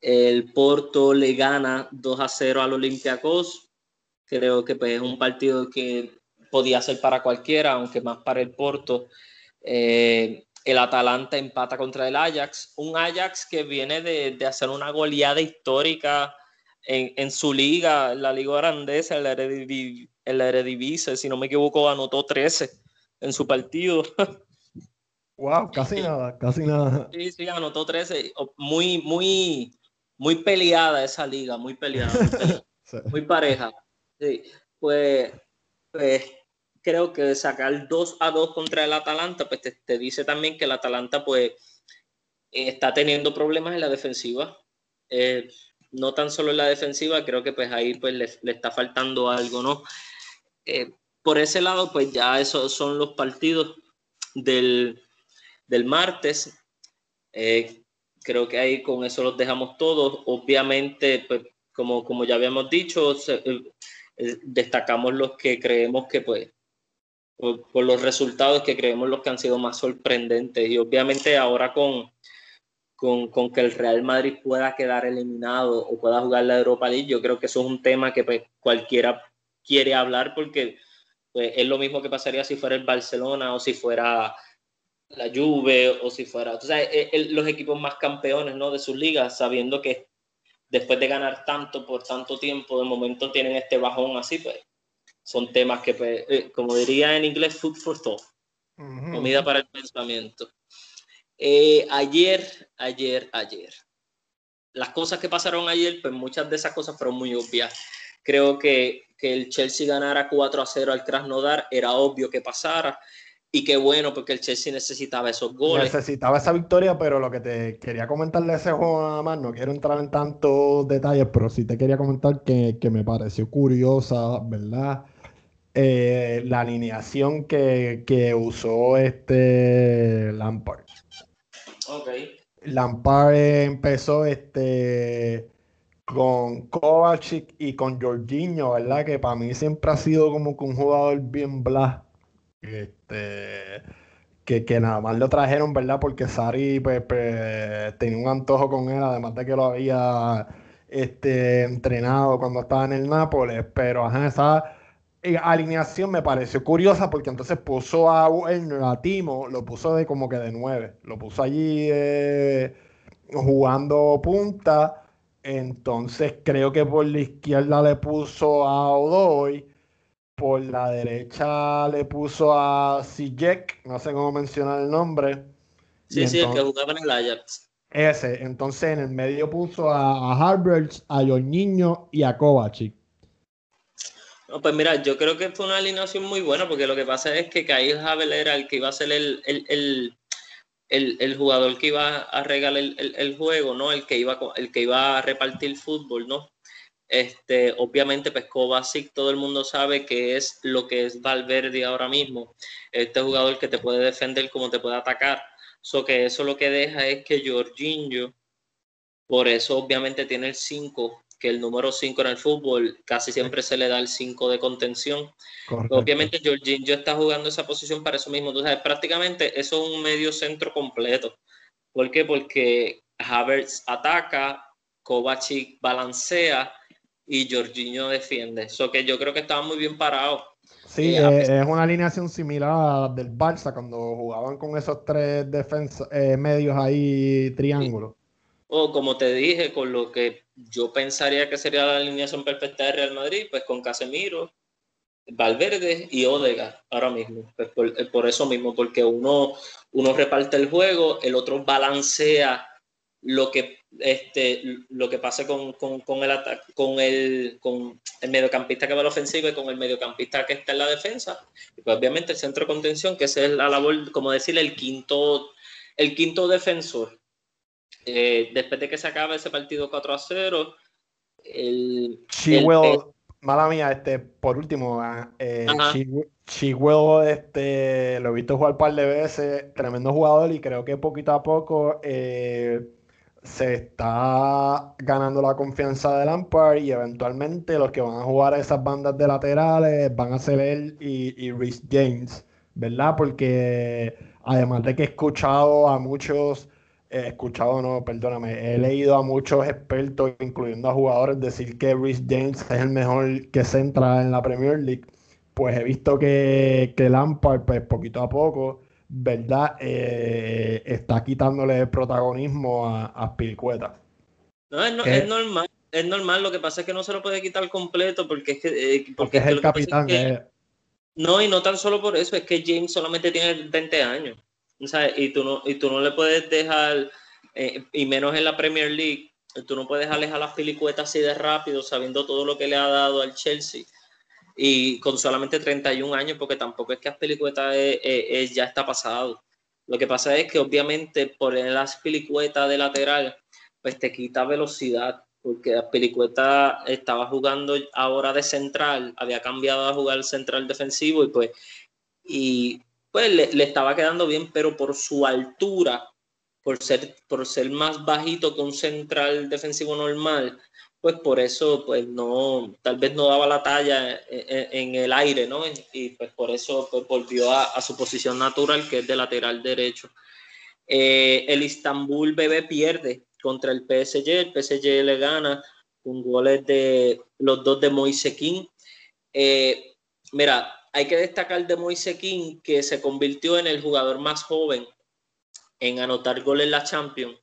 el Porto le gana 2 a 0 al Olympiacos. Creo que pues, es un partido que podía ser para cualquiera, aunque más para el Porto. Eh, el Atalanta empata contra el Ajax, un Ajax que viene de, hacer una goleada histórica en, su liga, la liga holandesa, el Eredivisie, el Eredivisie, si no me equivoco, anotó 13 en su partido. Wow, casi nada, casi nada. Sí, sí, anotó 13. Muy, muy, muy peleada esa liga, muy peleada, muy, pareja. Sí, pues, pues creo que sacar 2 a 2 contra el Atalanta, pues te, dice también que el Atalanta pues está teniendo problemas en la defensiva. Eh, no tan solo en la defensiva, creo que pues ahí pues le, está faltando algo, ¿no? Eh, por ese lado, pues ya esos son los partidos del, martes. Eh, creo que ahí con eso los dejamos todos. Obviamente, pues como, como ya habíamos dicho, destacamos los que creemos que pues por, los resultados que creemos los que han sido más sorprendentes. Y obviamente ahora con, con, que el Real Madrid pueda quedar eliminado o pueda jugar la Europa League, yo creo que eso es un tema que pues, cualquiera quiere hablar porque pues, es lo mismo que pasaría si fuera el Barcelona o si fuera la Juve o si fuera, o sea, los equipos más campeones ¿no? de sus ligas, sabiendo que después de ganar tanto por tanto tiempo, de momento tienen este bajón así, pues son temas que, pues, eh, como diría en inglés, food for thought, comida para el pensamiento. Eh, ayer, ayer, ayer. Las cosas que pasaron ayer, pues muchas de esas cosas fueron muy obvias. Creo que, que el Chelsea ganara 4 a 0 al Krasnodar era obvio que pasara. Y qué bueno, porque el Chelsea necesitaba esos goles. Necesitaba esa victoria, pero lo que te quería comentar de ese juego nada más, no quiero entrar en tantos detalles, pero sí te quería comentar que, que me pareció curiosa, ¿verdad? Eh, la alineación que, usó este Lampard. Lampard empezó este con Kovacic y con Jorginho, ¿verdad? Que para mí siempre ha sido como que un jugador bien bla. Este, que, nada más lo trajeron, ¿verdad? Porque Sari pues, pues, tenía un antojo con él, además de que lo había este, entrenado cuando estaba en el Nápoles, pero ajá, esa alineación me pareció curiosa porque entonces puso a Werner, a Timo, lo puso de como que de nueve, lo puso allí eh, jugando punta. Entonces creo que por la izquierda le puso a Odoy, por la derecha le puso a Sijek, no sé cómo mencionar el nombre. Sí, sí, el que jugaba en el Ajax. Ese, entonces en el medio puso a, a a Niño y a Kovacic. No, pues mira, yo creo que fue una alineación muy buena porque lo que pasa es que Kyle Havel era el que iba a ser el, el, jugador que iba a regalar el, juego, ¿no? El que iba, el que iba a repartir fútbol, ¿no? Este, obviamente, pues Kovacic, todo el mundo sabe que es lo que es Valverde ahora mismo. Este jugador que te puede defender como te puede atacar. So que eso lo que deja es que Jorginho, por eso obviamente tiene el 5 que el número 5 en el fútbol casi siempre se le da el 5 de contención. Obviamente Jorginho está jugando esa posición para eso mismo. Sabes, prácticamente eso es un medio centro completo. ¿Por qué? Porque Havertz ataca, Kovacic balancea y Jorginho defiende. Eso que yo creo que estaba muy bien parado. Sí, eh, es una alineación similar a la del Barça cuando jugaban con esos tres defensas eh, medios ahí triángulos. O como te dije, con lo que yo pensaría que sería la alineación perfecta de Real Madrid, pues con Casemiro, Valverde y Odega ahora mismo. Pues por, por, eso mismo, porque uno, uno reparte el juego, el otro balancea lo que, este, lo que pasa con, con, con el con el, con el mediocampista que va a la ofensiva y con el mediocampista que está en la defensa. Y pues obviamente el centro de contención, que es la labor, como decir, el quinto, el quinto defensor. Eh, después de que se acabe ese partido 4 a 0, el, mala mía, este, por último, ah, eh, este, lo he visto jugar un par de veces, tremendo jugador y creo que poquito a poco eh, se está ganando la confianza de Lampard y eventualmente los que van a jugar a esas bandas de laterales van a ser él y, y Rhys James, ¿verdad? Porque además de que he escuchado a muchos, he escuchado, no, perdóname, he leído a muchos expertos, incluyendo a jugadores, decir que Rhys James es el mejor que se entra en la Premier League, pues he visto que, que Lampard, pues poquito a poco, ¿verdad? Eh, está quitándole el protagonismo a, a Pilicueta. No, es, es, normal, es normal. Lo que pasa es que no se lo puede quitar completo porque es que. Eh, porque, es el capitán. No, y no tan solo por eso, es que James solamente tiene 20 años. Y, tú no, y tú no le puedes dejar, eh, y menos en la Premier League, tú no puedes alejar las pilicuetas así de rápido, sabiendo todo lo que le ha dado al Chelsea y con solamente 31 años, porque tampoco es que Aspilicueta es, ya está pasado. Lo que pasa es que obviamente por las Aspilicueta de lateral, pues te quita velocidad, porque Aspilicueta estaba jugando ahora de central, había cambiado a jugar central defensivo y pues, y pues le, le estaba quedando bien, pero por su altura, por ser, por ser más bajito que un central defensivo normal, pues por eso pues no, tal vez no daba la talla en, el aire, ¿no? Y pues por eso pues, volvió a, su posición natural, que es de lateral derecho. Eh, el Istanbul Bebé pierde contra el PSG, el PSG le gana con goles de los dos de Moise King. Eh, mira, hay que destacar de Moise King que se convirtió en el jugador más joven en anotar goles en la Champions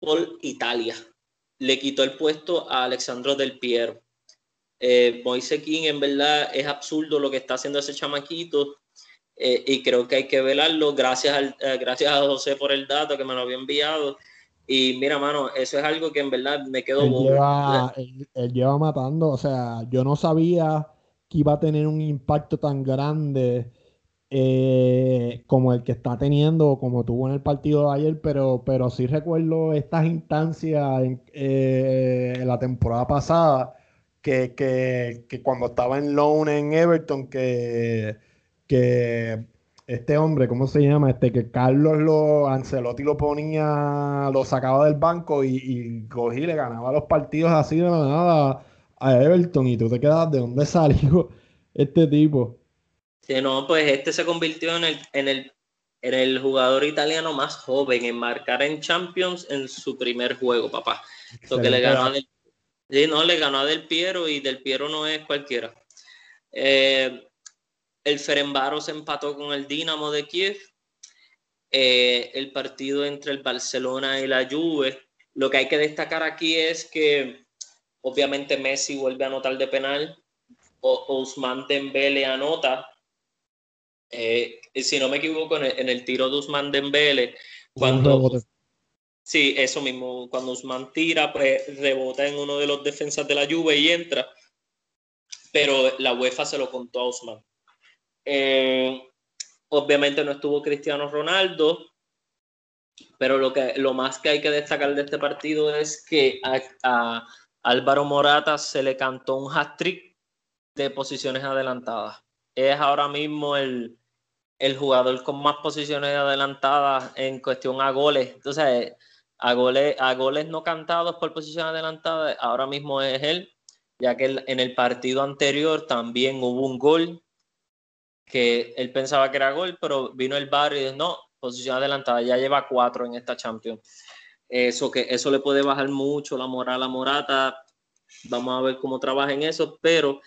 por Italia le quitó el puesto a Alexandro Del Piero. Eh, Moise King, en verdad, es absurdo lo que está haciendo ese chamaquito eh, y creo que hay que velarlo. Gracias, al, eh, gracias a José por el dato que me lo había enviado. Y mira, mano, eso es algo que en verdad me quedó él lleva, él lleva matando, o sea, yo no sabía que iba a tener un impacto tan grande eh, como el que está teniendo, como tuvo en el partido de ayer, pero, pero sí recuerdo estas instancias en, eh, la temporada pasada, que, cuando estaba en loan en Everton, que, que este hombre, ¿cómo se llama? Este, que Carlos lo, Ancelotti lo ponía, lo sacaba del banco y, y cogí, le ganaba los partidos así de nada a Everton y tú te quedas de dónde salió este tipo. Sí, no, pues este se convirtió en el, en el, en el jugador italiano más joven en marcar en Champions en su primer juego, papá. Lo que le ganó a Del, sí, no, le ganó a Del Piero y Del Piero no es cualquiera. Eh, el Ferenbaro se empató con el Dinamo de Kiev. Eh, el partido entre el Barcelona y la Juve. Lo que hay que destacar aquí es que obviamente Messi vuelve a anotar de penal. O Ousmane Dembele anota eh, si no me equivoco, en el, tiro de Usman Dembele, cuando... Sí, eso mismo, cuando Usman tira, pues rebota en uno de los defensas de la Juve y entra, pero la UEFA se lo contó a Usman. Eh, obviamente no estuvo Cristiano Ronaldo, pero lo, que, lo más que hay que destacar de este partido es que a, a Álvaro Morata se le cantó un hat-trick de posiciones adelantadas. Es ahora mismo el, el jugador con más posiciones adelantadas en cuestión a goles. Entonces, a goles, a goles no cantados por posición adelantada, ahora mismo es él, ya que en el partido anterior también hubo un gol que él pensaba que era gol, pero vino el bar y dijo, no, posición adelantada, ya lleva cuatro en esta Champions. Eso, que, eso le puede bajar mucho la moral a Morata. Vamos a ver cómo trabaja en eso, pero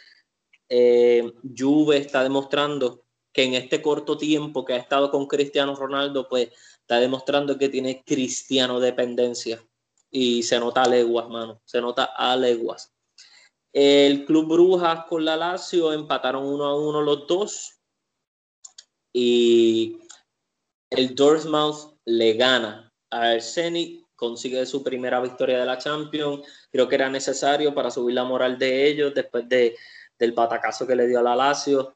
eh, Juve está demostrando que en este corto tiempo que ha estado con Cristiano Ronaldo, pues está demostrando que tiene cristiano dependencia y se nota a leguas, mano, se nota a leguas. El Club Brujas con la Lazio empataron uno a uno los dos. Y el Dortmund le gana a Arsenic, consigue su primera victoria de la Champions. Creo que era necesario para subir la moral de ellos después de, del patacazo que le dio a la Lazio.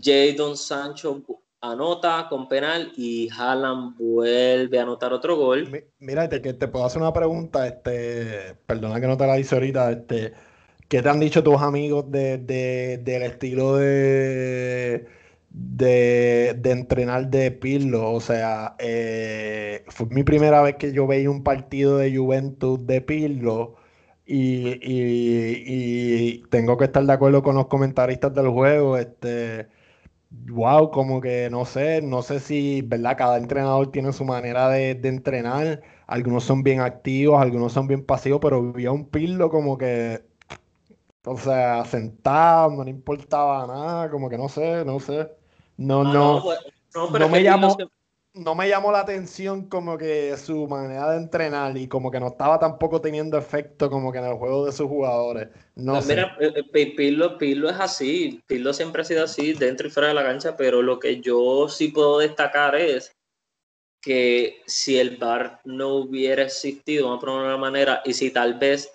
Jadon Sancho anota con penal y Haaland vuelve a anotar otro gol. Mira, te, que te puedo hacer una pregunta, este, perdona que no te la hice ahorita, este, ¿qué te han dicho tus amigos de, del estilo de, de, entrenar de Pirlo? O sea, eh, fue mi primera vez que yo veía un partido de Juventus de Pirlo. Y, y, tengo que estar de acuerdo con los comentaristas del juego. Este, wow, como que no sé, no sé si, ¿verdad? Cada entrenador tiene su manera de, entrenar. Algunos son bien activos, algunos son bien pasivos, pero vi a un Pirlo como que, o sea, sentado, no le importaba nada, como que no sé, no sé. No, no, no, pues, no, me llamó no me llamó la atención como que su manera de entrenar y como que no estaba tampoco teniendo efecto como que en el juego de sus jugadores. No pues Mira, eh, eh, Pirlo, es así, Pirlo siempre ha sido así dentro y fuera de la cancha, pero lo que yo sí puedo destacar es que si el VAR no hubiera existido, vamos a poner una manera, y si tal vez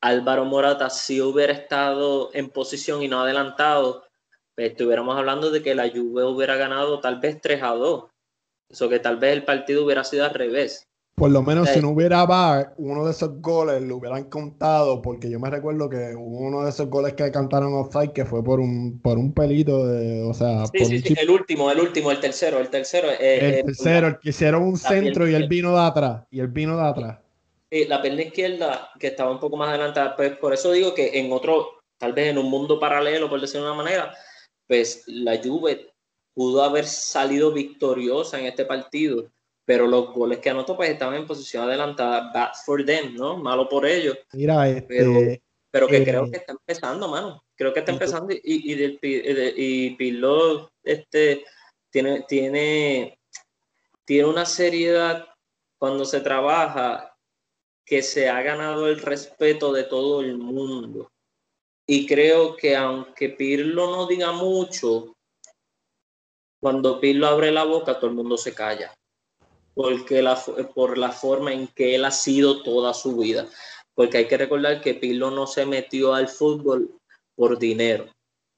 Álvaro Morata sí hubiera estado en posición y no adelantado, estuviéramos hablando de que la Juve hubiera ganado tal vez 3 a 2 eso que tal vez el partido hubiera sido al revés. Por lo menos si no hubiera VAR, uno de esos goles lo hubieran contado, porque yo me recuerdo que hubo uno de esos goles que cantaron offside que fue por un, por un pelito de, o sea, sí, sí, el último, el último, el tercero, el tercero. Eh, el tercero, el que hicieron un centro y él vino de atrás, y él vino de atrás. Sí, la pierna izquierda, que estaba un poco más adelantada, pues por eso digo que en otro, tal vez en un mundo paralelo, por decirlo de una manera, pues la Juve pudo haber salido victoriosa en este partido, pero los goles que anotó pues estaban en posición adelantada. Bad for them, ¿no? Malo por ellos. Mira, este, pero, que creo eh, que está empezando, mano. Creo que está empezando y, y, y, Pirlo este, tiene, tiene, tiene una seriedad cuando se trabaja que se ha ganado el respeto de todo el mundo. Y creo que aunque Pirlo no diga mucho, cuando Pirlo abre la boca, todo el mundo se calla. Porque la, por la forma en que él ha sido toda su vida. Porque hay que recordar que Pirlo no se metió al fútbol por dinero.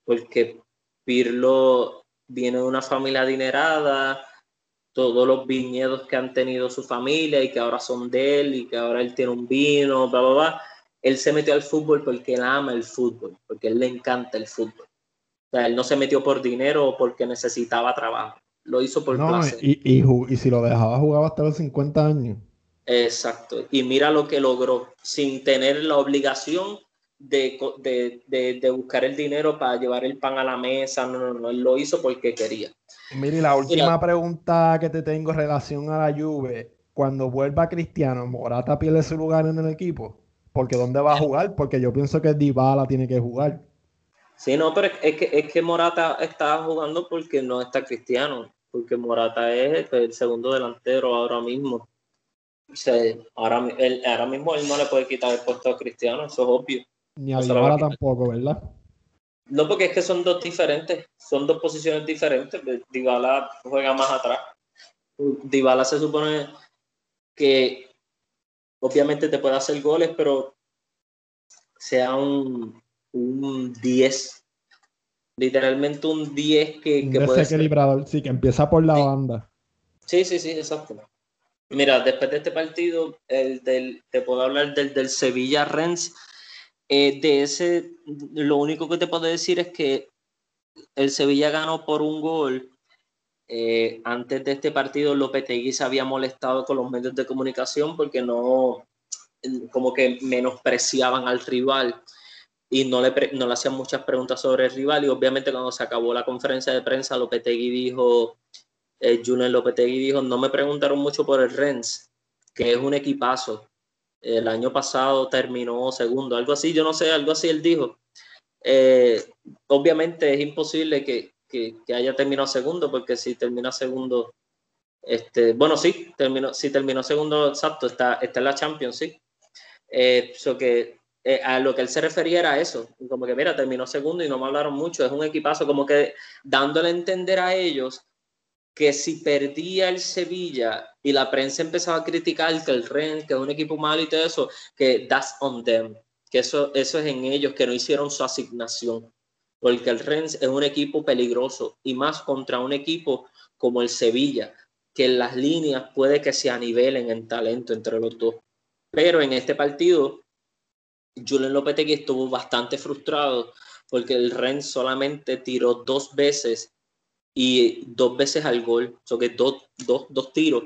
Porque Pirlo viene de una familia adinerada, todos los viñedos que han tenido su familia y que ahora son de él y que ahora él tiene un vino, bla, bla, bla. Él se metió al fútbol porque él ama el fútbol, porque él le encanta el fútbol él no se metió por dinero o porque necesitaba trabajo. Lo hizo por no, placer. Y, y, si lo dejaba jugaba hasta los 50 años. Exacto. Y mira lo que logró, sin tener la obligación de, buscar el dinero para llevar el pan a la mesa. No, no, no. Él lo hizo porque quería. Mire, la última pregunta que te tengo en relación a la Juve. Cuando vuelva Cristiano, ¿Morata pierde su lugar en el equipo? Porque ¿dónde va a jugar? Porque yo pienso que Dybala tiene que jugar. Sí, no, pero es que, es que Morata está jugando porque no está Cristiano, porque Morata es el segundo delantero ahora mismo. O sea, ahora, él, ahora mismo él no le puede quitar el puesto a Cristiano, eso es obvio. Ni a Dybala tampoco, ¿verdad? No, porque es que son dos diferentes, son dos posiciones diferentes. Dybala juega más atrás. Dybala se supone que obviamente te puede hacer goles, pero sea un, un 10. Literalmente un 10 que, que puede equilibrador, sí, que empieza por la banda. Sí, sí, sí, exacto. Mira, después de este partido, el del, te puedo hablar del, del Sevilla Rennes. Eh, de ese, lo único que te puedo decir es que el Sevilla ganó por un gol. Eh, antes de este partido, Lopetegui se había molestado con los medios de comunicación porque no, como que menospreciaban al rival y no le, no le hacían muchas preguntas sobre el rival y obviamente cuando se acabó la conferencia de prensa Lopetegui dijo, eh, Junior Lopetegui dijo, no me preguntaron mucho por el Rennes, que es un equipazo. El año pasado terminó segundo, algo así, yo no sé, algo así él dijo. Eh, obviamente es imposible que, que, haya terminado segundo, porque si termina segundo, este, bueno, sí, terminó, si terminó segundo, exacto, está, está en la Champions, sí. Eh, que eh, a lo que él se refería era eso, como que mira, terminó segundo y no me hablaron mucho, es un equipazo, como que dándole a entender a ellos que si perdía el Sevilla y la prensa empezaba a criticar que el Ren, que es un equipo malo y todo eso, que that's on them, que eso, eso es en ellos, que no hicieron su asignación, porque el Rennes es un equipo peligroso y más contra un equipo como el Sevilla, que en las líneas puede que se anivelen en talento entre los dos. Pero en este partido Julen Lopetegui estuvo bastante frustrado porque el Ren solamente tiró dos veces y dos veces al gol, o que dos, dos, dos tiros,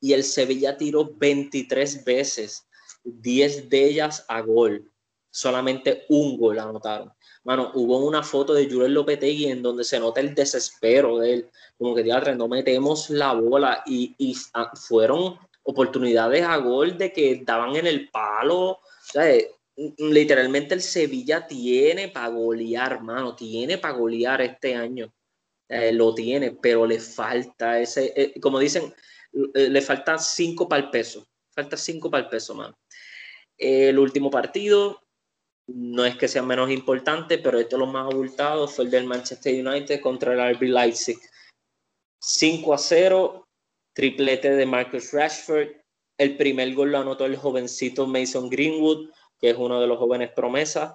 y el Sevilla tiró 23 veces, 10 de ellas a gol, solamente un gol anotaron. Mano, hubo una foto de Julen Lopetegui en donde se nota el desespero de él, como que no metemos la bola y, fueron oportunidades a gol de que daban en el palo, o sea, literalmente el Sevilla tiene para golear, mano, tiene para golear este año. Eh, lo tiene, pero le falta ese, eh, como dicen, eh, le falta cinco para el peso. Falta cinco para el peso, mano. El último partido, no es que sea menos importante, pero esto es lo más abultado, fue el del Manchester United contra el RB Leipzig. 5 a 0, triplete de Marcus Rashford. El primer gol lo anotó el jovencito Mason Greenwood que es uno de los jóvenes promesas.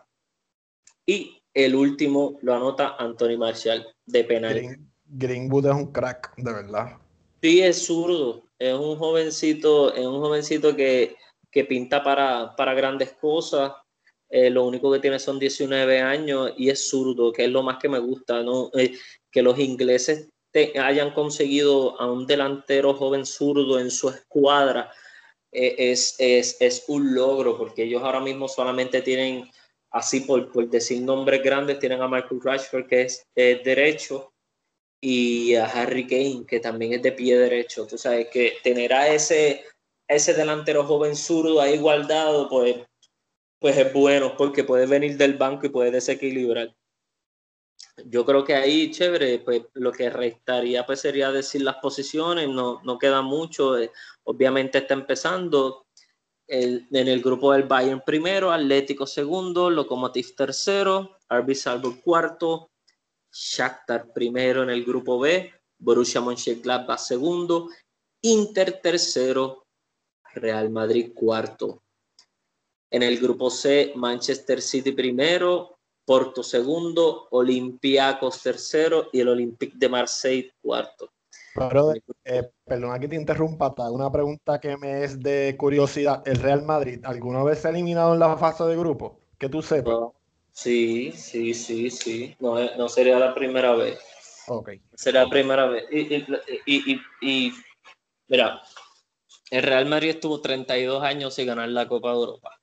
Y el último lo anota Anthony Marshall de penal. Greenwood es un crack, de verdad. Sí, es zurdo. Es un jovencito, es un jovencito que, pinta para, para grandes cosas. Eh, lo único que tiene son 19 años y es zurdo, que es lo más que me gusta, ¿no? Eh, que los ingleses hayan conseguido a un delantero joven zurdo en su escuadra eh, es, es, es, un logro, porque ellos ahora mismo solamente tienen, así por, por decir nombres grandes, tienen a Michael Rashford, que es derecho, y a Harry Kane, que también es de pie derecho. Tú sabes que tener a ese, ese delantero joven zurdo ahí guardado, pues, pues es bueno, porque puede venir del banco y puede desequilibrar. Yo creo que ahí, chévere, pues lo que restaría pues sería decir las posiciones, no, no queda mucho. Eh, obviamente está empezando en el grupo del Bayern primero, Atlético segundo, Lokomotiv tercero, RB Salzburg cuarto, Shakhtar primero en el grupo B, Borussia Mönchengladbach segundo, Inter tercero, Real Madrid cuarto. En el grupo C, Manchester City primero, Porto segundo, Olympiacos tercero y el Olympique de Marseille cuarto. Pero, eh, perdona que te interrumpa, te una pregunta que me es de curiosidad. ¿El Real Madrid alguna vez se ha eliminado en la fase de grupo? Que tú sepas. Sí, sí, sí, sí. No, no sería la primera vez. Ok. Sería la primera vez. Y, y, y, y, mira, el Real Madrid estuvo 32 años sin ganar la Copa de Europa.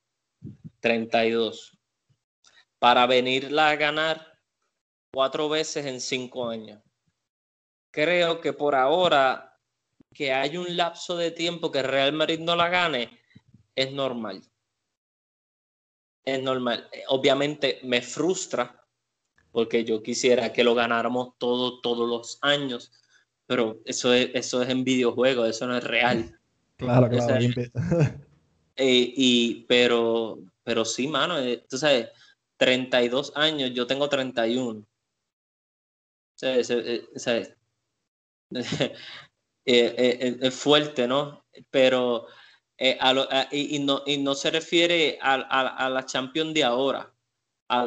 32. Para venirla a ganar cuatro veces en cinco años creo que por ahora que hay un lapso de tiempo que Real Madrid no la gane es normal. Es normal. Obviamente me frustra porque yo quisiera que lo ganáramos todo, todos los años, pero eso es, eso es en videojuegos, eso no es real. Claro, claro. Eh, y, pero, pero sí, mano, eh, tú sabes, 32 años, yo tengo 31. O sea, eh, Eh, eh, eh, es fuerte, ¿no? Pero y, no, y no se refiere a, a, la Champions de ahora,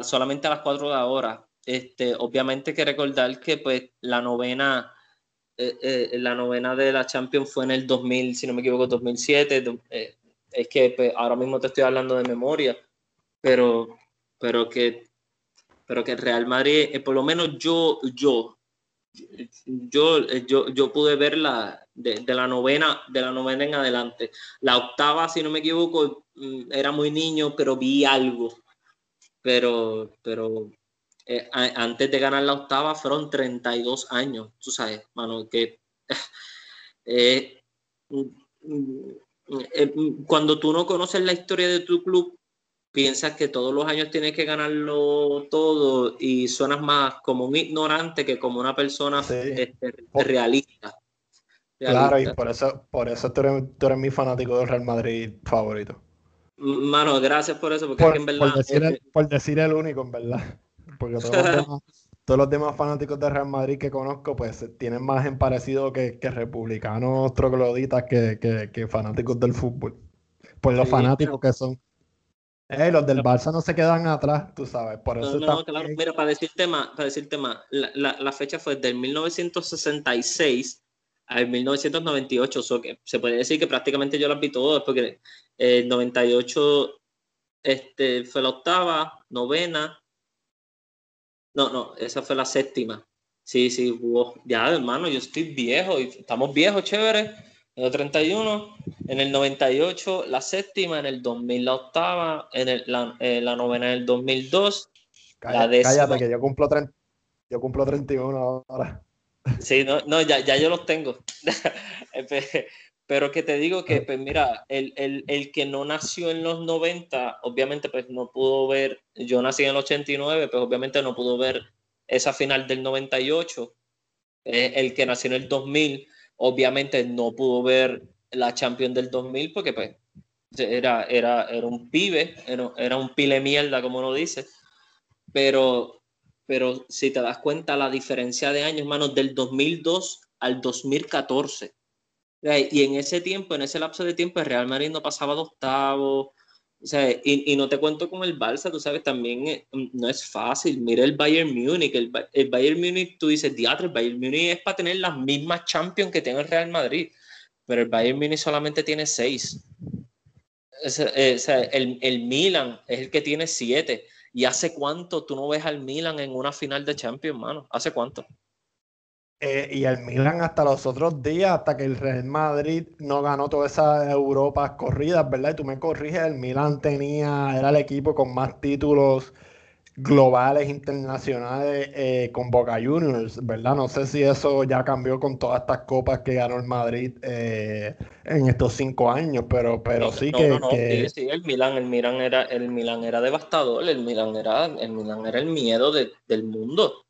solamente a las cuatro de ahora. Este, obviamente hay que recordar que pues la novena, la novena de la Champions fue en el 2000, si no me equivoco, 2007. Es que pues, ahora mismo te estoy hablando de memoria, pero, pero que pero que Real Madrid, por lo menos yo, yo, yo, eh, yo, yo pude verla de, de, la novena, de la novena en adelante. La octava, si no me equivoco, mm, era muy niño, pero vi algo. Pero, pero eh, antes de ganar la octava fueron 32 años, tú sabes, mano, que eh, mm, mm, cuando tú no conoces la historia de tu club, piensas que todos los años tienes que ganarlo todo y suenas más como un ignorante que como una persona este, realista, Claro, y por eso, por eso tú, eres, mi fanático del Real Madrid favorito. Mano, gracias por eso, porque en verdad. Por decir, el, único, en verdad. Porque todos los, demás, fanáticos de Real Madrid que conozco, pues tienen más en parecido que, republicanos trogloditas que, que, fanáticos del fútbol. Por los fanáticos que son. Eh, los del Barça no se quedan atrás, tú sabes. Por eso no, claro. Mira, para decirte más, para decirte más la, la, la fecha fue del 1966 al 1998, so que se puede decir que prácticamente yo las vi todas, porque el 98 este, fue la octava, novena, no, no, esa fue la séptima. Sí, sí, ya hermano, yo estoy viejo, y estamos viejos, chévere. En el 31, en el 98 la séptima, en el 2000 la octava, en el, la, eh, la novena en el 2002. Cállate, cállate que yo cumplo, yo cumplo 31 ahora. Sí, no, no ya, ya yo los tengo. Pero que te digo que, pues mira, el, el, el, que no nació en los 90, obviamente pues no pudo ver, yo nací en el 89, pues obviamente no pudo ver esa final del 98. Eh, el que nació en el 2000, obviamente no pudo ver la Champions del 2000 porque pues era, era, era un pibe, era, era un pile mierda, como uno dice. Pero pero si te das cuenta la diferencia de años, hermano, del 2002 al 2014. Y en ese tiempo, en ese lapso de tiempo, el Real Madrid no pasaba de octavo. O sea, y, no te cuento con el Barça, tú sabes, también eh, no es fácil. Mira el Bayern Múnich. El, Bayern Múnich, tú dices, diatre, el Bayern Múnich es para tener las mismas Champions que tiene el Real Madrid. Pero el Bayern Múnich solamente tiene seis. Eh, el, el Milan es el que tiene siete. ¿Y hace cuánto tú no ves al Milan en una final de Champions, mano? ¿Hace cuánto? Eh, y el Milan hasta los otros días, hasta que el Real Madrid no ganó todas esas Europas corridas, ¿verdad? Y tú me corriges, el Milan tenía, era el equipo con más títulos globales, internacionales eh, con Boca Juniors, ¿verdad? No sé si eso ya cambió con todas estas copas que ganó el Madrid eh, en estos cinco años, pero, pero sí que, no, Sí, sí, el Milan, el Milan era, el Milan era devastador, el Milan era, el Milan era el miedo del mundo.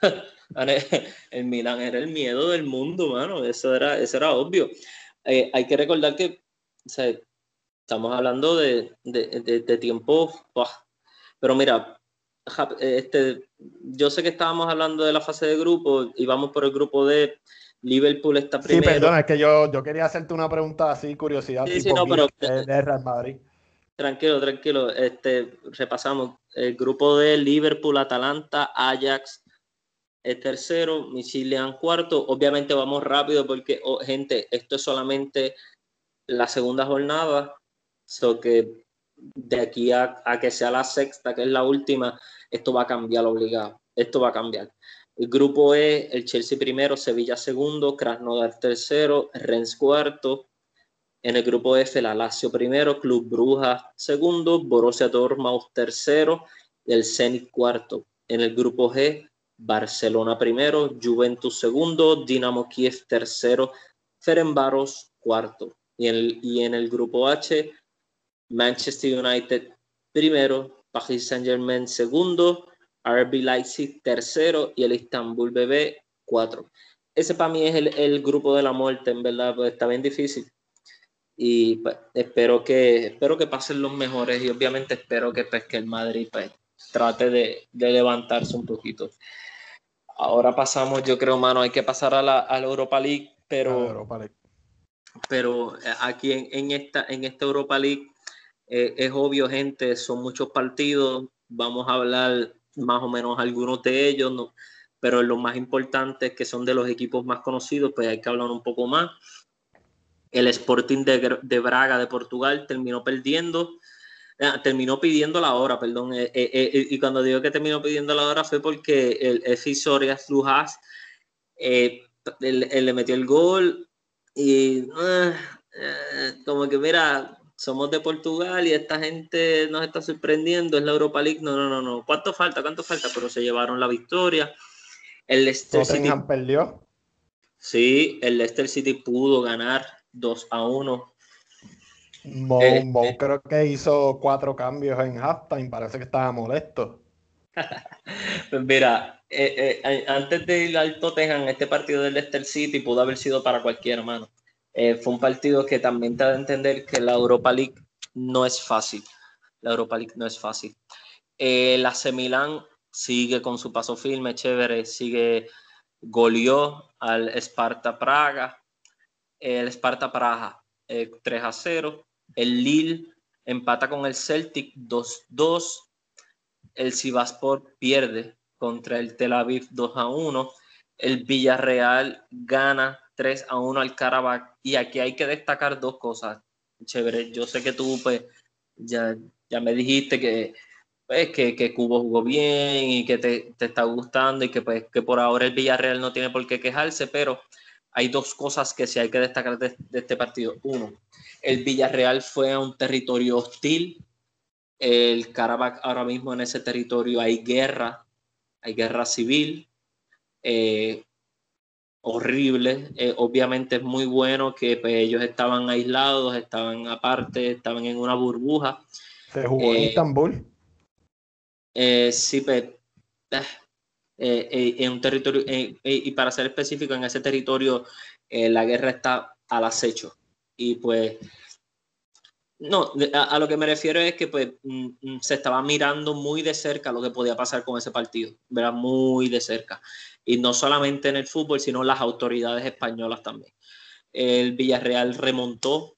el Milan era el miedo del mundo, mano. Eso era, eso era obvio. Eh, hay que recordar que estamos hablando de, de, de, tiempo. Pero mira, este, yo sé que estábamos hablando de la fase de grupo y vamos por el grupo de Liverpool está primero. Sí, perdona, es que yo, yo quería hacerte una pregunta así, curiosidad. Sí, sí, no, pero, de, Real Madrid. Tranquilo, tranquilo. Este, repasamos el grupo de Liverpool, Atalanta, Ajax, el tercero, Michilian cuarto. Obviamente vamos rápido porque, oh, gente, esto es solamente la segunda jornada. So que de aquí a, que sea la sexta, que es la última, esto va a cambiar obligado. Esto va a cambiar. El grupo E, el Chelsea primero, Sevilla segundo, Krasnodar tercero, Rennes cuarto. En el grupo F, la Lazio primero, Club Brujas segundo, Borussia Dortmund tercero el Zenit cuarto. En el grupo G, Barcelona primero, Juventus segundo, Dinamo Kiev tercero, Ferenbaros cuarto. Y en el, y en el grupo H, Manchester United primero, Paris Saint Germain segundo, RB Leipzig tercero y el Istanbul BB cuatro. Ese para mí es el, grupo de la muerte, en verdad, pues está bien difícil. Y pues, espero que espero que pasen los mejores y obviamente espero que, pues, el Madrid pues, trate de, levantarse un poquito. Ahora pasamos, yo creo, mano, hay que pasar a la, Europa League, pero, pero eh, aquí en, en, esta, en esta Europa League eh, es obvio, gente, son muchos partidos, vamos a hablar más o menos algunos de ellos, ¿no? pero los más importantes, que son de los equipos más conocidos, pues hay que hablar un poco más. El Sporting de, Braga de Portugal terminó perdiendo, terminó pidiendo la hora, perdón, eh, eh, y cuando digo que terminó pidiendo la hora fue porque el FC Soria Lujas le metió el gol y ah, como que mira, somos de Portugal y esta gente nos está sorprendiendo, es la Europa League. No, no, no, no. ¿Cuánto falta? ¿Cuánto falta? Pero se llevaron la victoria. El Leicester City perdió. Sí, el Leicester City pudo ganar 2 a 1. Mo, eh, creo que hizo cuatro cambios en halftime, parece que estaba molesto. pues mira, eh, eh, antes de ir al Tottenham, este partido del Leicester City pudo haber sido para cualquier mano. Eh, fue un partido que también te da a entender que la Europa League no es fácil. La Europa League no es fácil. El AC Milan sigue con su paso firme, chévere, sigue, goleó al Sparta Praga, el Sparta Praga 3 eh, a 0, el Lille empata con el Celtic 2-2, el Sivaspor pierde contra el Tel Aviv 2 a 1, el Villarreal gana 3 a 1 al Karabakh y aquí hay que destacar dos cosas, chévere, yo sé que tú pues ya, ya me dijiste que pues, que, que Cubo jugó bien y que te, te, está gustando y que, pues, que por ahora el Villarreal no tiene por qué quejarse, pero hay dos cosas que sí hay que destacar de, este partido. Uno, el Villarreal fue a un territorio hostil. El Karabakh ahora mismo en ese territorio hay guerra, hay guerra civil. Eh, horrible. Eh, obviamente es muy bueno que pues, ellos estaban aislados, estaban aparte, estaban en una burbuja. Se jugó en Estambul. Eh, sí, pues, eh, eh, en un territorio, y para ser específico, en ese territorio la guerra está al acecho. Y pues, no, a, lo que me refiero es que pues mm, mm, se estaba mirando muy de cerca lo que podía pasar con ese partido, ¿verdad? Muy de cerca. Y no solamente en el fútbol, sino las autoridades españolas también. El Villarreal remontó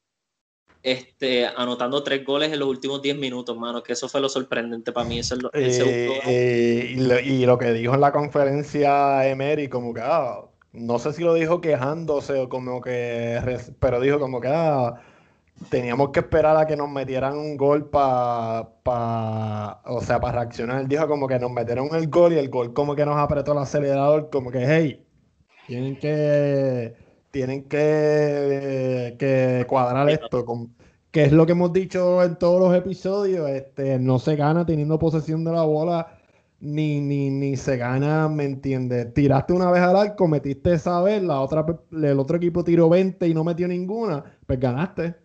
este, anotando tres goles en los últimos 10 minutos, mano, que eso fue lo sorprendente para mí. Eso eh, eh, y, lo, que dijo en la conferencia Emery, como que, ah, no sé si lo dijo quejándose o como que, pero dijo como que, ah, teníamos que esperar a que nos metieran un gol para, pa, o sea, para reaccionar. Dijo como que nos metieron el gol y el gol como que nos apretó el acelerador, como que, hey, tienen que tienen que, que cuadrar esto, con, que es lo que hemos dicho en todos los episodios, este, no se gana teniendo posesión de la bola, ni, ni, ni se gana, ¿me entiendes? Tiraste una vez al arco, metiste esa vez, la otra, el otro equipo tiró 20 y no metió ninguna, pues ganaste.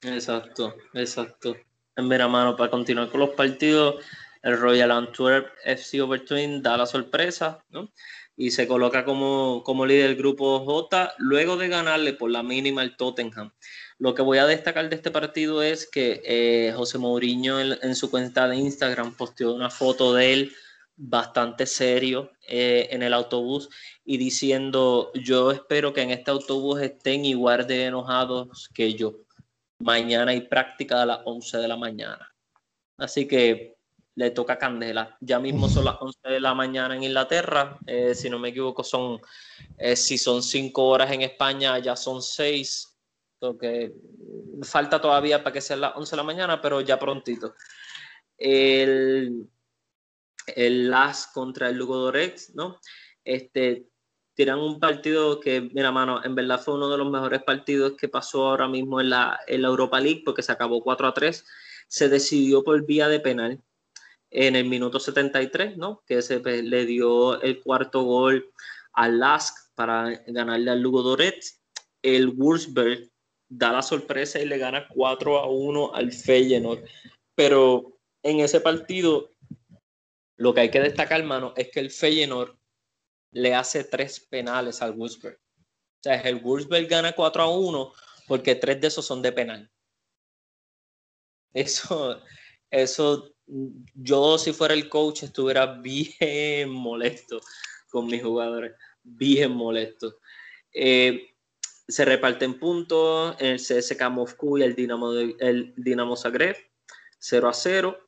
Exacto, exacto. Mira, mano, para continuar con los partidos, el Royal Antwerp FC Overtwin da la sorpresa, ¿no? Y se coloca como, como líder del grupo J luego de ganarle por la mínima al Tottenham. Lo que voy a destacar de este partido es que eh, José Mourinho en, su cuenta de Instagram posteó una foto de él bastante serio eh, en el autobús y diciendo yo espero que en este autobús estén igual de enojados que yo. Mañana hay práctica a las 11 de la mañana. Así que le toca candela. Ya mismo son las 11 de la mañana en Inglaterra, eh, si no me equivoco, son, eh, si son 5 horas en España, ya son 6. que falta todavía para que sean las 11 de la mañana, pero ya prontito. El, el LAS contra el Lugo Dorex, ¿no? Este, tiran un partido que, mira, mano, en verdad fue uno de los mejores partidos que pasó ahora mismo en la, en la Europa League, porque se acabó 4 a 3. Se decidió por vía de penal en el minuto 73, ¿no? Que se pues, le dio el cuarto gol al Lask para ganarle al Lugo Doret. El Wolfsburg da la sorpresa y le gana 4 a 1 al Feyenoord. Pero en ese partido, lo que hay que destacar, hermano, es que el Feyenoord le hace tres penales al Wolfsburg. O sea, el Wolfsburg gana 4 a 1 porque tres de esos son de penal. Eso, eso yo si fuera el coach estuviera bien molesto con mis jugadores, bien molesto. Eh, se reparten puntos en el CSK Moscú y el Dinamo, el Dinamo Zagreb, 0 a 0.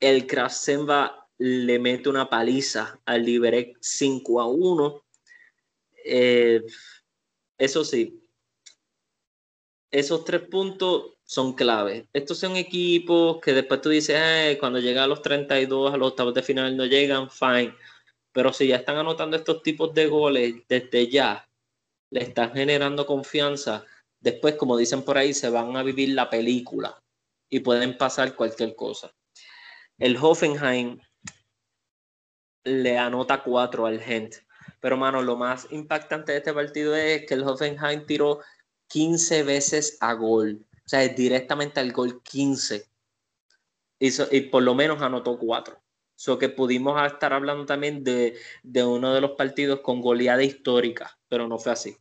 El Krasenva le mete una paliza al Liberec 5 a 1. Eh, eso sí, esos tres puntos son claves. Estos son equipos que después tú dices, cuando llega a los 32, a los octavos de final no llegan, fine. Pero si ya están anotando estos tipos de goles desde ya, le están generando confianza, después, como dicen por ahí, se van a vivir la película y pueden pasar cualquier cosa. El Hoffenheim le anota 4 al Gent. Pero, mano, lo más impactante de este partido es que el Hoffenheim tiró 15 veces a gol o sea, directamente al gol 15. y por lo menos anotó 4. So que pudimos estar hablando también de, uno de los partidos con goleada histórica, pero no fue así.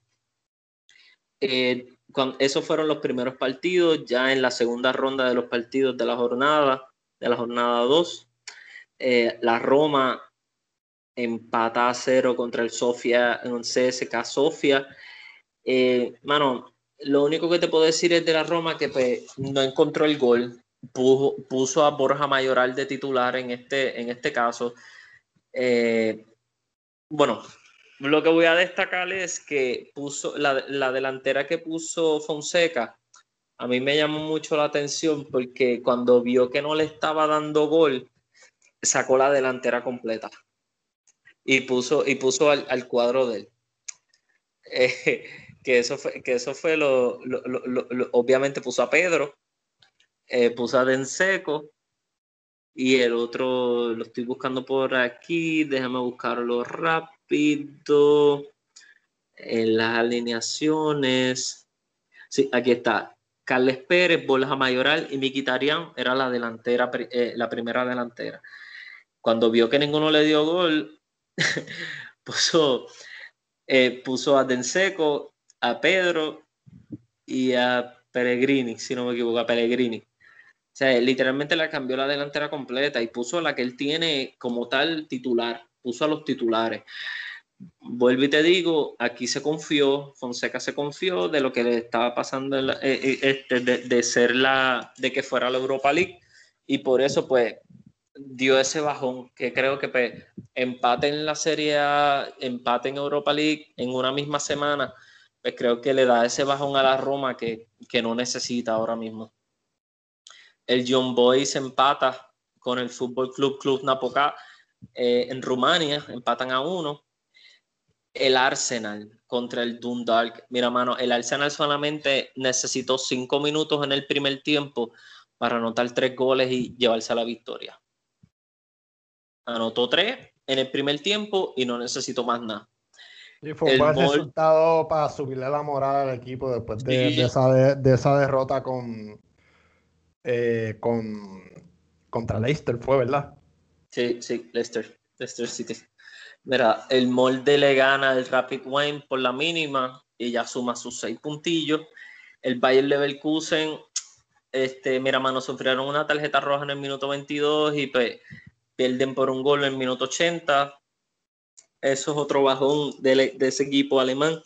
Eh, esos fueron los primeros partidos, ya en la segunda ronda de los partidos de la jornada, de la jornada 2, eh, la Roma empata a cero contra el Sofia en un CSK Sofia. Eh, mano, lo único que te puedo decir es de la Roma que pues, no encontró el gol, puso, a Borja Mayoral de titular en este, en este caso. Eh, bueno, lo que voy a destacar es que puso la, la, delantera que puso Fonseca. A mí me llamó mucho la atención porque cuando vio que no le estaba dando gol, sacó la delantera completa y puso, y puso al, cuadro de él. Eh, que eso fue, que eso fue lo, obviamente puso a Pedro, eh, puso a Denseco y el otro lo estoy buscando por aquí, déjame buscarlo rápido. En las alineaciones. Sí, aquí está. Carles Pérez, Borja Mayoral y Miki Tarian era la delantera, eh, la primera delantera. Cuando vio que ninguno le dio gol, puso, eh, puso a Denseco, a Pedro y a Pellegrini, si no me equivoco, a Pellegrini. O sea, literalmente le cambió la delantera completa y puso a la que él tiene como tal titular, puso a los titulares. Vuelvo y te digo, aquí se confió, Fonseca se confió de lo que le estaba pasando eh, eh, este, de, ser la, de que fuera la Europa League y por eso pues dio ese bajón que creo que pues, empate en la Serie empate en Europa League en una misma semana, pues creo que le da ese bajón a la Roma que, no necesita ahora mismo. El John Boys empata con el Fútbol Club Club Napoca eh, en Rumania, empatan a uno. El Arsenal contra el Dundalk. Mira, mano, el Arsenal solamente necesitó cinco minutos en el primer tiempo para anotar tres goles y llevarse a la victoria anotó tres en el primer tiempo y no necesitó más nada. Y fue un buen resultado para subirle la moral al equipo después de, esa, de, esa, derrota con, eh, con contra Leicester, fue, ¿verdad? Sí, sí, Leicester, Leicester City. Mira, el molde le gana el Rapid Wine por la mínima y ya suma sus seis puntillos. El Bayer Leverkusen, este, mira, mano, sufrieron una tarjeta roja en el minuto 22 y pues pierden por un gol en el minuto 80. Eso es otro bajón de, ese equipo alemán.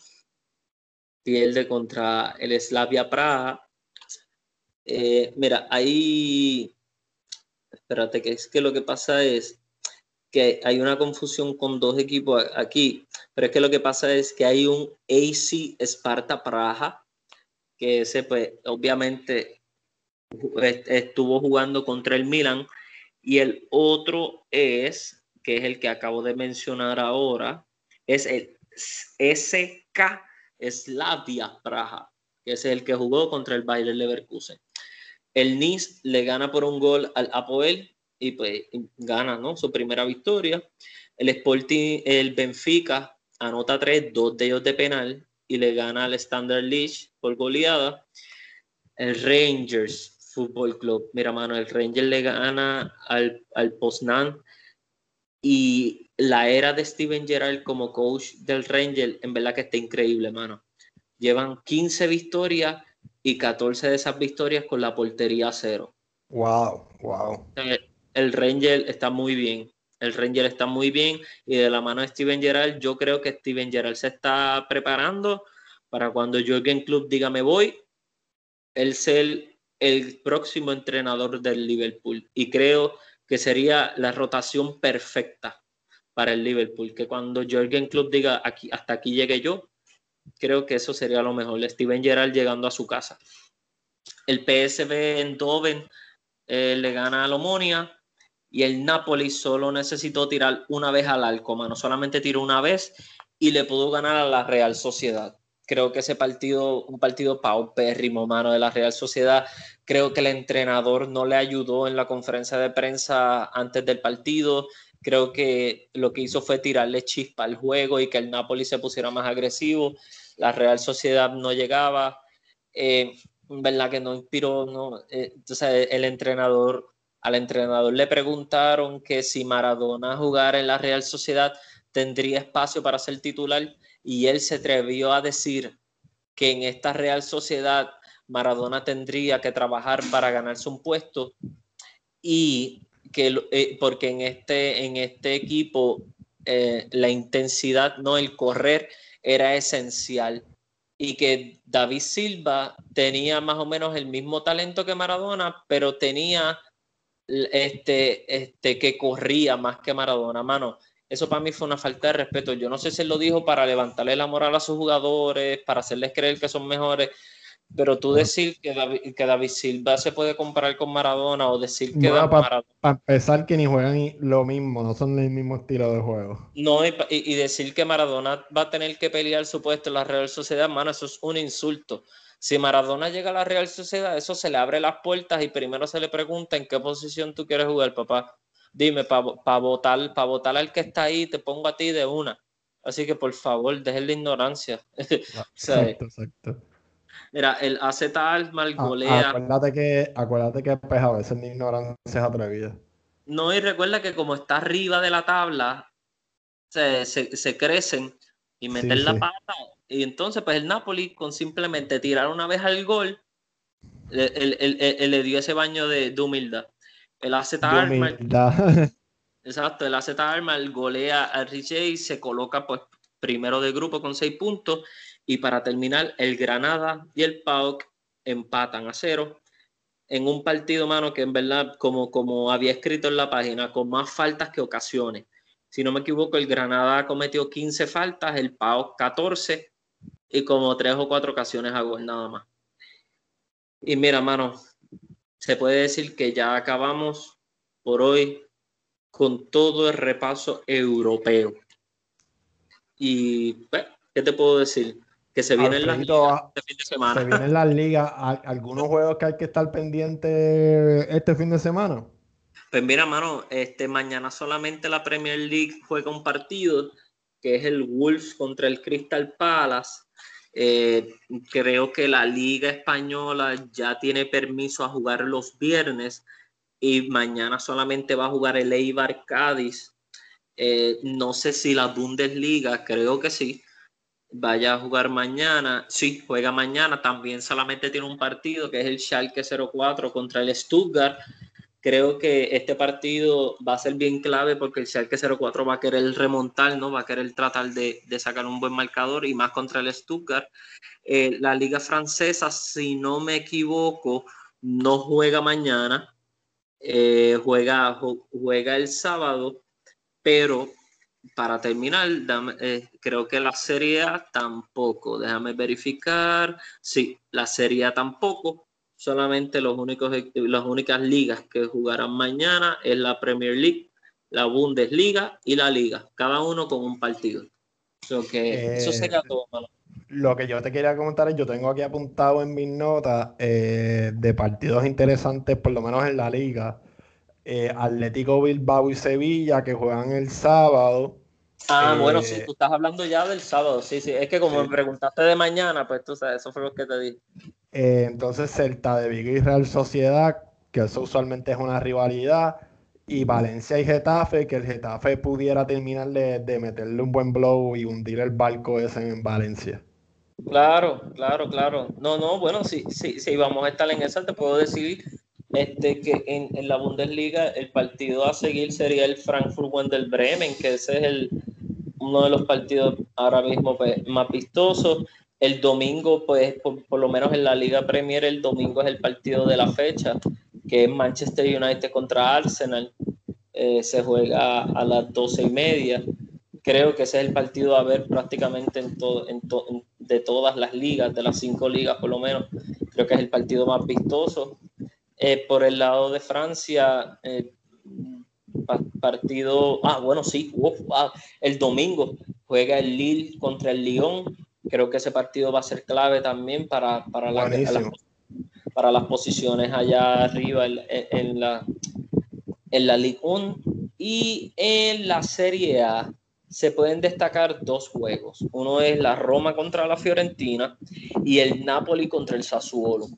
Pierde contra el Slavia Praga. Eh, mira, ahí, espérate, que es que lo que pasa es que hay una confusión con dos equipos aquí, pero es que lo que pasa es que hay un AC Sparta Praga, que ese pues obviamente estuvo jugando contra el Milan y el otro es, que es el que acabo de mencionar ahora, es el SK Slavia Praha, que es el que jugó contra el Bayer Leverkusen. El Nice le gana por un gol al Apoel y pues gana ¿no? su primera victoria. El Sporting, el Benfica anota tres, dos de ellos de penal y le gana al Standard League por goleada. El Rangers Fútbol Club. Mira, mano, el Ranger le gana al, al Poznan y la era de Steven Gerrard como coach del Ranger, en verdad que está increíble, mano. Llevan 15 victorias y 14 de esas victorias con la portería cero. Wow, wow. El Ranger está muy bien. El Ranger está muy bien y de la mano de Steven Gerrard, yo creo que Steven Gerrard se está preparando para cuando Jürgen Club diga me voy, él ser el próximo entrenador del Liverpool y creo que sería la rotación perfecta para el Liverpool, que cuando Jürgen Klopp diga aquí, hasta aquí llegué yo, creo que eso sería lo mejor. Steven Gerrard llegando a su casa. El PSV en Doven eh, le gana a Lomonia y el Napoli solo necesitó tirar una vez al arco, mano. Solamente tiró una vez y le pudo ganar a la Real Sociedad creo que ese partido, un partido paupérrimo, mano, de la Real Sociedad, creo que el entrenador no le ayudó en la conferencia de prensa antes del partido, creo que lo que hizo fue tirarle chispa al juego y que el Napoli se pusiera más agresivo, la Real Sociedad no llegaba, eh, verdad que no inspiró, no, eh, entonces el entrenador, al entrenador le preguntaron que si Maradona jugara en la Real Sociedad tendría espacio para ser titular y él se atrevió a decir que en esta Real Sociedad Maradona tendría que trabajar para ganarse un puesto y que eh, porque en este, en este equipo eh, la intensidad, no el correr, era esencial y que David Silva tenía más o menos el mismo talento que Maradona, pero tenía este, este que corría más que Maradona, mano. Eso para mí fue una falta de respeto. Yo no sé si él lo dijo para levantarle la moral a sus jugadores, para hacerles creer que son mejores, pero tú decir que David, que David Silva se puede comparar con Maradona o decir que para empezar que ni juegan lo mismo, no son el mismo estilo de juego. No, y, decir que Maradona va a tener que pelear su puesto en la Real Sociedad, mano, eso es un insulto. Si Maradona llega a la Real Sociedad, eso se le abre las puertas y primero se le pregunta en qué posición tú quieres jugar, papá. Dime, para votar, para votar al que está ahí, te pongo a ti de una. Así que por favor, dejen la ignorancia. exacto, exacto. Mira, el AZ Almar ah, golea. acuérdate que, acuérdate que pues, a veces mi ignorancia es atrevida. No, y recuerda que como está arriba de la tabla, se, crecen y meten la pata. Y entonces, pues el Napoli, con simplemente tirar una vez al gol, le, dio ese baño de, humildad. El AZ Almar. Exacto, el AZ Almar golea a Richie y se coloca pues primero de grupo con seis puntos y para terminar, el Granada y el PAOK empatan a cero en un partido, mano, que en verdad, como, como había escrito en la página, con más faltas que ocasiones. Si no me equivoco, el Granada cometió 15 faltas, el PAOK 14 y como tres o cuatro ocasiones a gol nada más. Y mira, mano, se puede decir que ya acabamos por hoy con todo el repaso europeo. Y, pues, ¿qué te puedo decir? que se vienen las ligas este fin de semana. Se vienen las ligas. ¿Algunos juegos que hay que estar pendientes este fin de semana? Pues mira, mano, este, mañana solamente la Premier League juega un partido que es el Wolves contra el Crystal Palace. Eh, creo que la Liga Española ya tiene permiso a jugar los viernes y mañana solamente va a jugar el Eibar Cádiz. Eh, no sé si la Bundesliga, creo que sí, vaya a jugar mañana. Sí, juega mañana. También solamente tiene un partido que es el Schalke 04 contra el Stuttgart. Creo que este partido va a ser bien clave porque el Schalke 04 va a querer remontar, ¿no? Va a querer tratar de, sacar un buen marcador y más contra el Stuttgart. Eh, la liga francesa, si no me equivoco, no juega mañana. Eh, juega, juega el sábado, pero para terminar, eh, creo que la Serie A tampoco. Déjame verificar. Sí, la Serie A tampoco. Solamente los únicos, las únicas ligas que jugarán mañana es la Premier League, la Bundesliga y la Liga. Cada uno con un partido. que eso eh, sería todo. Lo que yo te quería comentar es, yo tengo aquí apuntado en mis notas eh, de partidos interesantes, por lo menos en la liga. Atlético Bilbao y Sevilla que juegan el sábado. Ah, bueno, sí, eh, tú estás hablando ya del sábado, sí, sí. Es que como me preguntaste de mañana, pues tú sabes, eso fue lo que te dije. Eh, entonces, Celta de Vigo y Real Sociedad, que eso usualmente es una rivalidad, y Valencia y Getafe, que el Getafe pudiera terminar de, meterle un buen blow y hundir el barco ese en Valencia. Claro, claro, claro. No, no, bueno, sí, sí, sí, vamos a estar en esa, te puedo decir este, que en, la Bundesliga el partido a seguir sería el Frankfurt-Wendel Bremen, que ese es el, uno de los partidos ahora mismo pues, más vistosos. El domingo, pues, por, lo menos en la Liga Premier, el domingo es el partido de la fecha, que es Manchester United contra Arsenal. Eh, se juega a las doce y media. Creo que ese es el partido a ver prácticamente en todo, en de todas las ligas, de las cinco ligas por lo menos. Creo que es el partido más vistoso. Eh, por el lado de Francia, eh, partido, ah, bueno, sí, el domingo juega el Lille contra el Lyon. Creo que ese partido va a ser clave también para, para, la, para las posiciones allá arriba en, la, en la Ligue 1. Y en la Serie A se pueden destacar dos juegos. Uno es la Roma contra la Fiorentina y el Napoli contra el Sassuolo.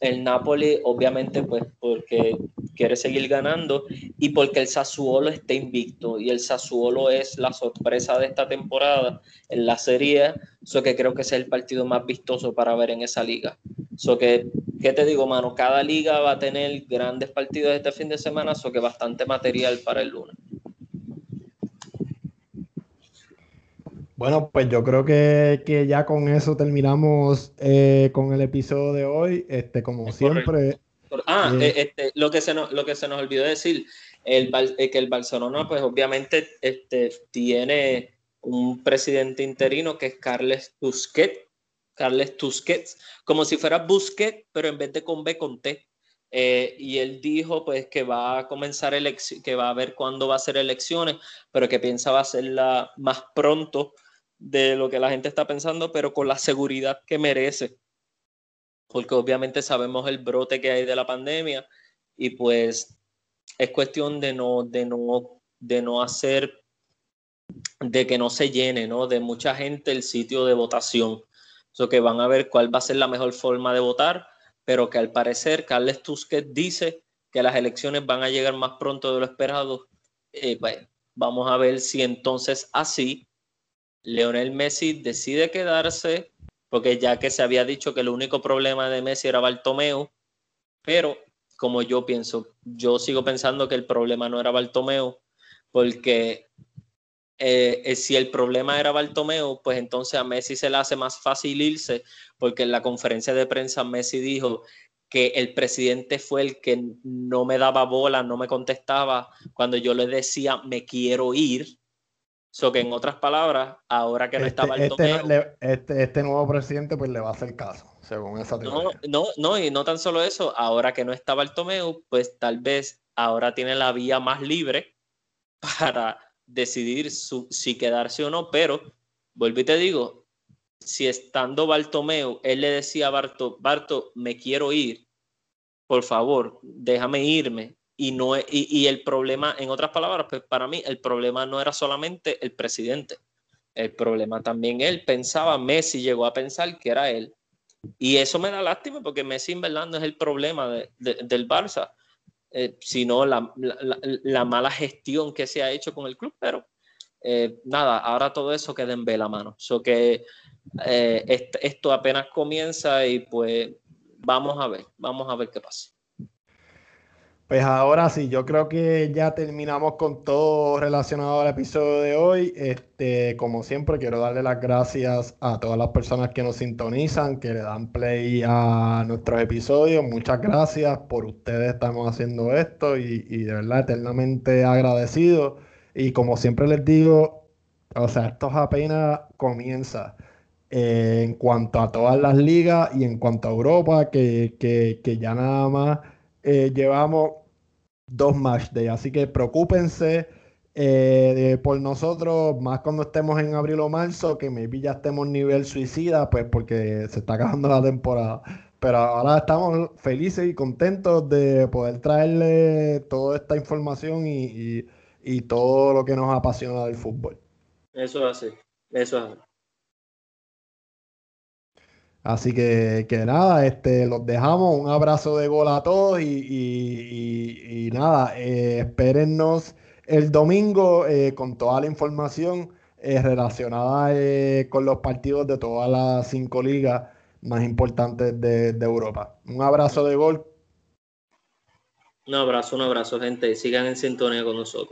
El Napoli, obviamente, pues porque quiere seguir ganando y porque el Sassuolo está invicto y el Sassuolo es la sorpresa de esta temporada en la serie, eso que creo que es el partido más vistoso para ver en esa liga. So que, ¿qué te digo, mano? Cada liga va a tener grandes partidos este fin de semana, eso que bastante material para el lunes. Bueno, pues yo creo que, ya con eso terminamos eh, con el episodio de hoy. Este, como siempre. Ah, eh, este, lo, que se nos, lo que se nos olvidó decir, el, eh, que el Barcelona, pues obviamente este, tiene un presidente interino que es Carles Tusquets, Carles Tusquets, como si fuera Busquets, pero en vez de con B con T. y él dijo pues que va a comenzar que va a ver cuándo va a ser elecciones, pero que piensa va a hacerla más pronto de lo que la gente está pensando, pero con la seguridad que merece. Porque obviamente sabemos el brote que hay de la pandemia y pues es cuestión de no, de no, de no hacer, de que no se llene, ¿no? De mucha gente el sitio de votación. eso que van a ver cuál va a ser la mejor forma de votar, pero que al parecer Carles Tusquet dice que las elecciones van a llegar más pronto de lo esperado. Eh, vamos a ver si entonces así Leonel Messi decide quedarse, porque ya que se había dicho que el único problema de Messi era Bartomeu, pero como yo pienso, yo sigo pensando que el problema no era Bartomeu, porque eh, eh, si el problema era Bartomeu, pues entonces a Messi se le hace más fácil irse, porque en la conferencia de prensa Messi dijo que el presidente fue el que no me daba bola, no me contestaba. Cuando yo le decía me quiero ir So que en otras palabras, ahora que no está este, este, este, este, nuevo presidente pues le va a hacer caso, según esa teoría. No, no, no, y no tan solo eso, ahora que no está Bartomeu, pues tal vez ahora tiene la vía más libre para decidir si quedarse o no, pero vuelvo y te digo, si estando Bartomeu, él le decía a Barto, Barto, me quiero ir, por favor, déjame irme, y, no, y, y, el problema, en otras palabras, pues para mí el problema no era solamente el presidente, el problema también él pensaba, Messi llegó a pensar que era él. Y eso me da lástima porque Messi en verdad no es el problema de, del Barça, eh, sino la, la, la, mala gestión que se ha hecho con el club. Pero eh, nada, ahora todo eso queda en vela, mano. So que eh, esto apenas comienza y pues vamos a ver, vamos a ver qué pasa. Pues ahora sí, yo creo que ya terminamos con todo relacionado al episodio de hoy. Este, como siempre, quiero darle las gracias a todas las personas que nos sintonizan, que le dan play a nuestros episodios. Muchas gracias por ustedes estamos haciendo esto y, de verdad eternamente agradecido. Y como siempre les digo, o sea, esto apenas comienza. Eh, en cuanto a todas las ligas y en cuanto a Europa, que, que ya nada más eh, llevamos dos match days, así que preocúpense eh, por nosotros, más cuando estemos en abril o marzo, que maybe ya estemos nivel suicida, pues porque se está acabando la temporada. Pero ahora estamos felices y contentos de poder traerle toda esta información y, y todo lo que nos apasiona del fútbol. Eso es así, eso es así. Así que, que, nada, este, los dejamos. Un abrazo de gol a todos y, nada, eh, espérennos el domingo eh, con toda la información eh, relacionada con los partidos de todas las cinco ligas más importantes de, de Europa. Un abrazo de gol. Un abrazo, un abrazo, gente. Sigan en sintonía con nosotros.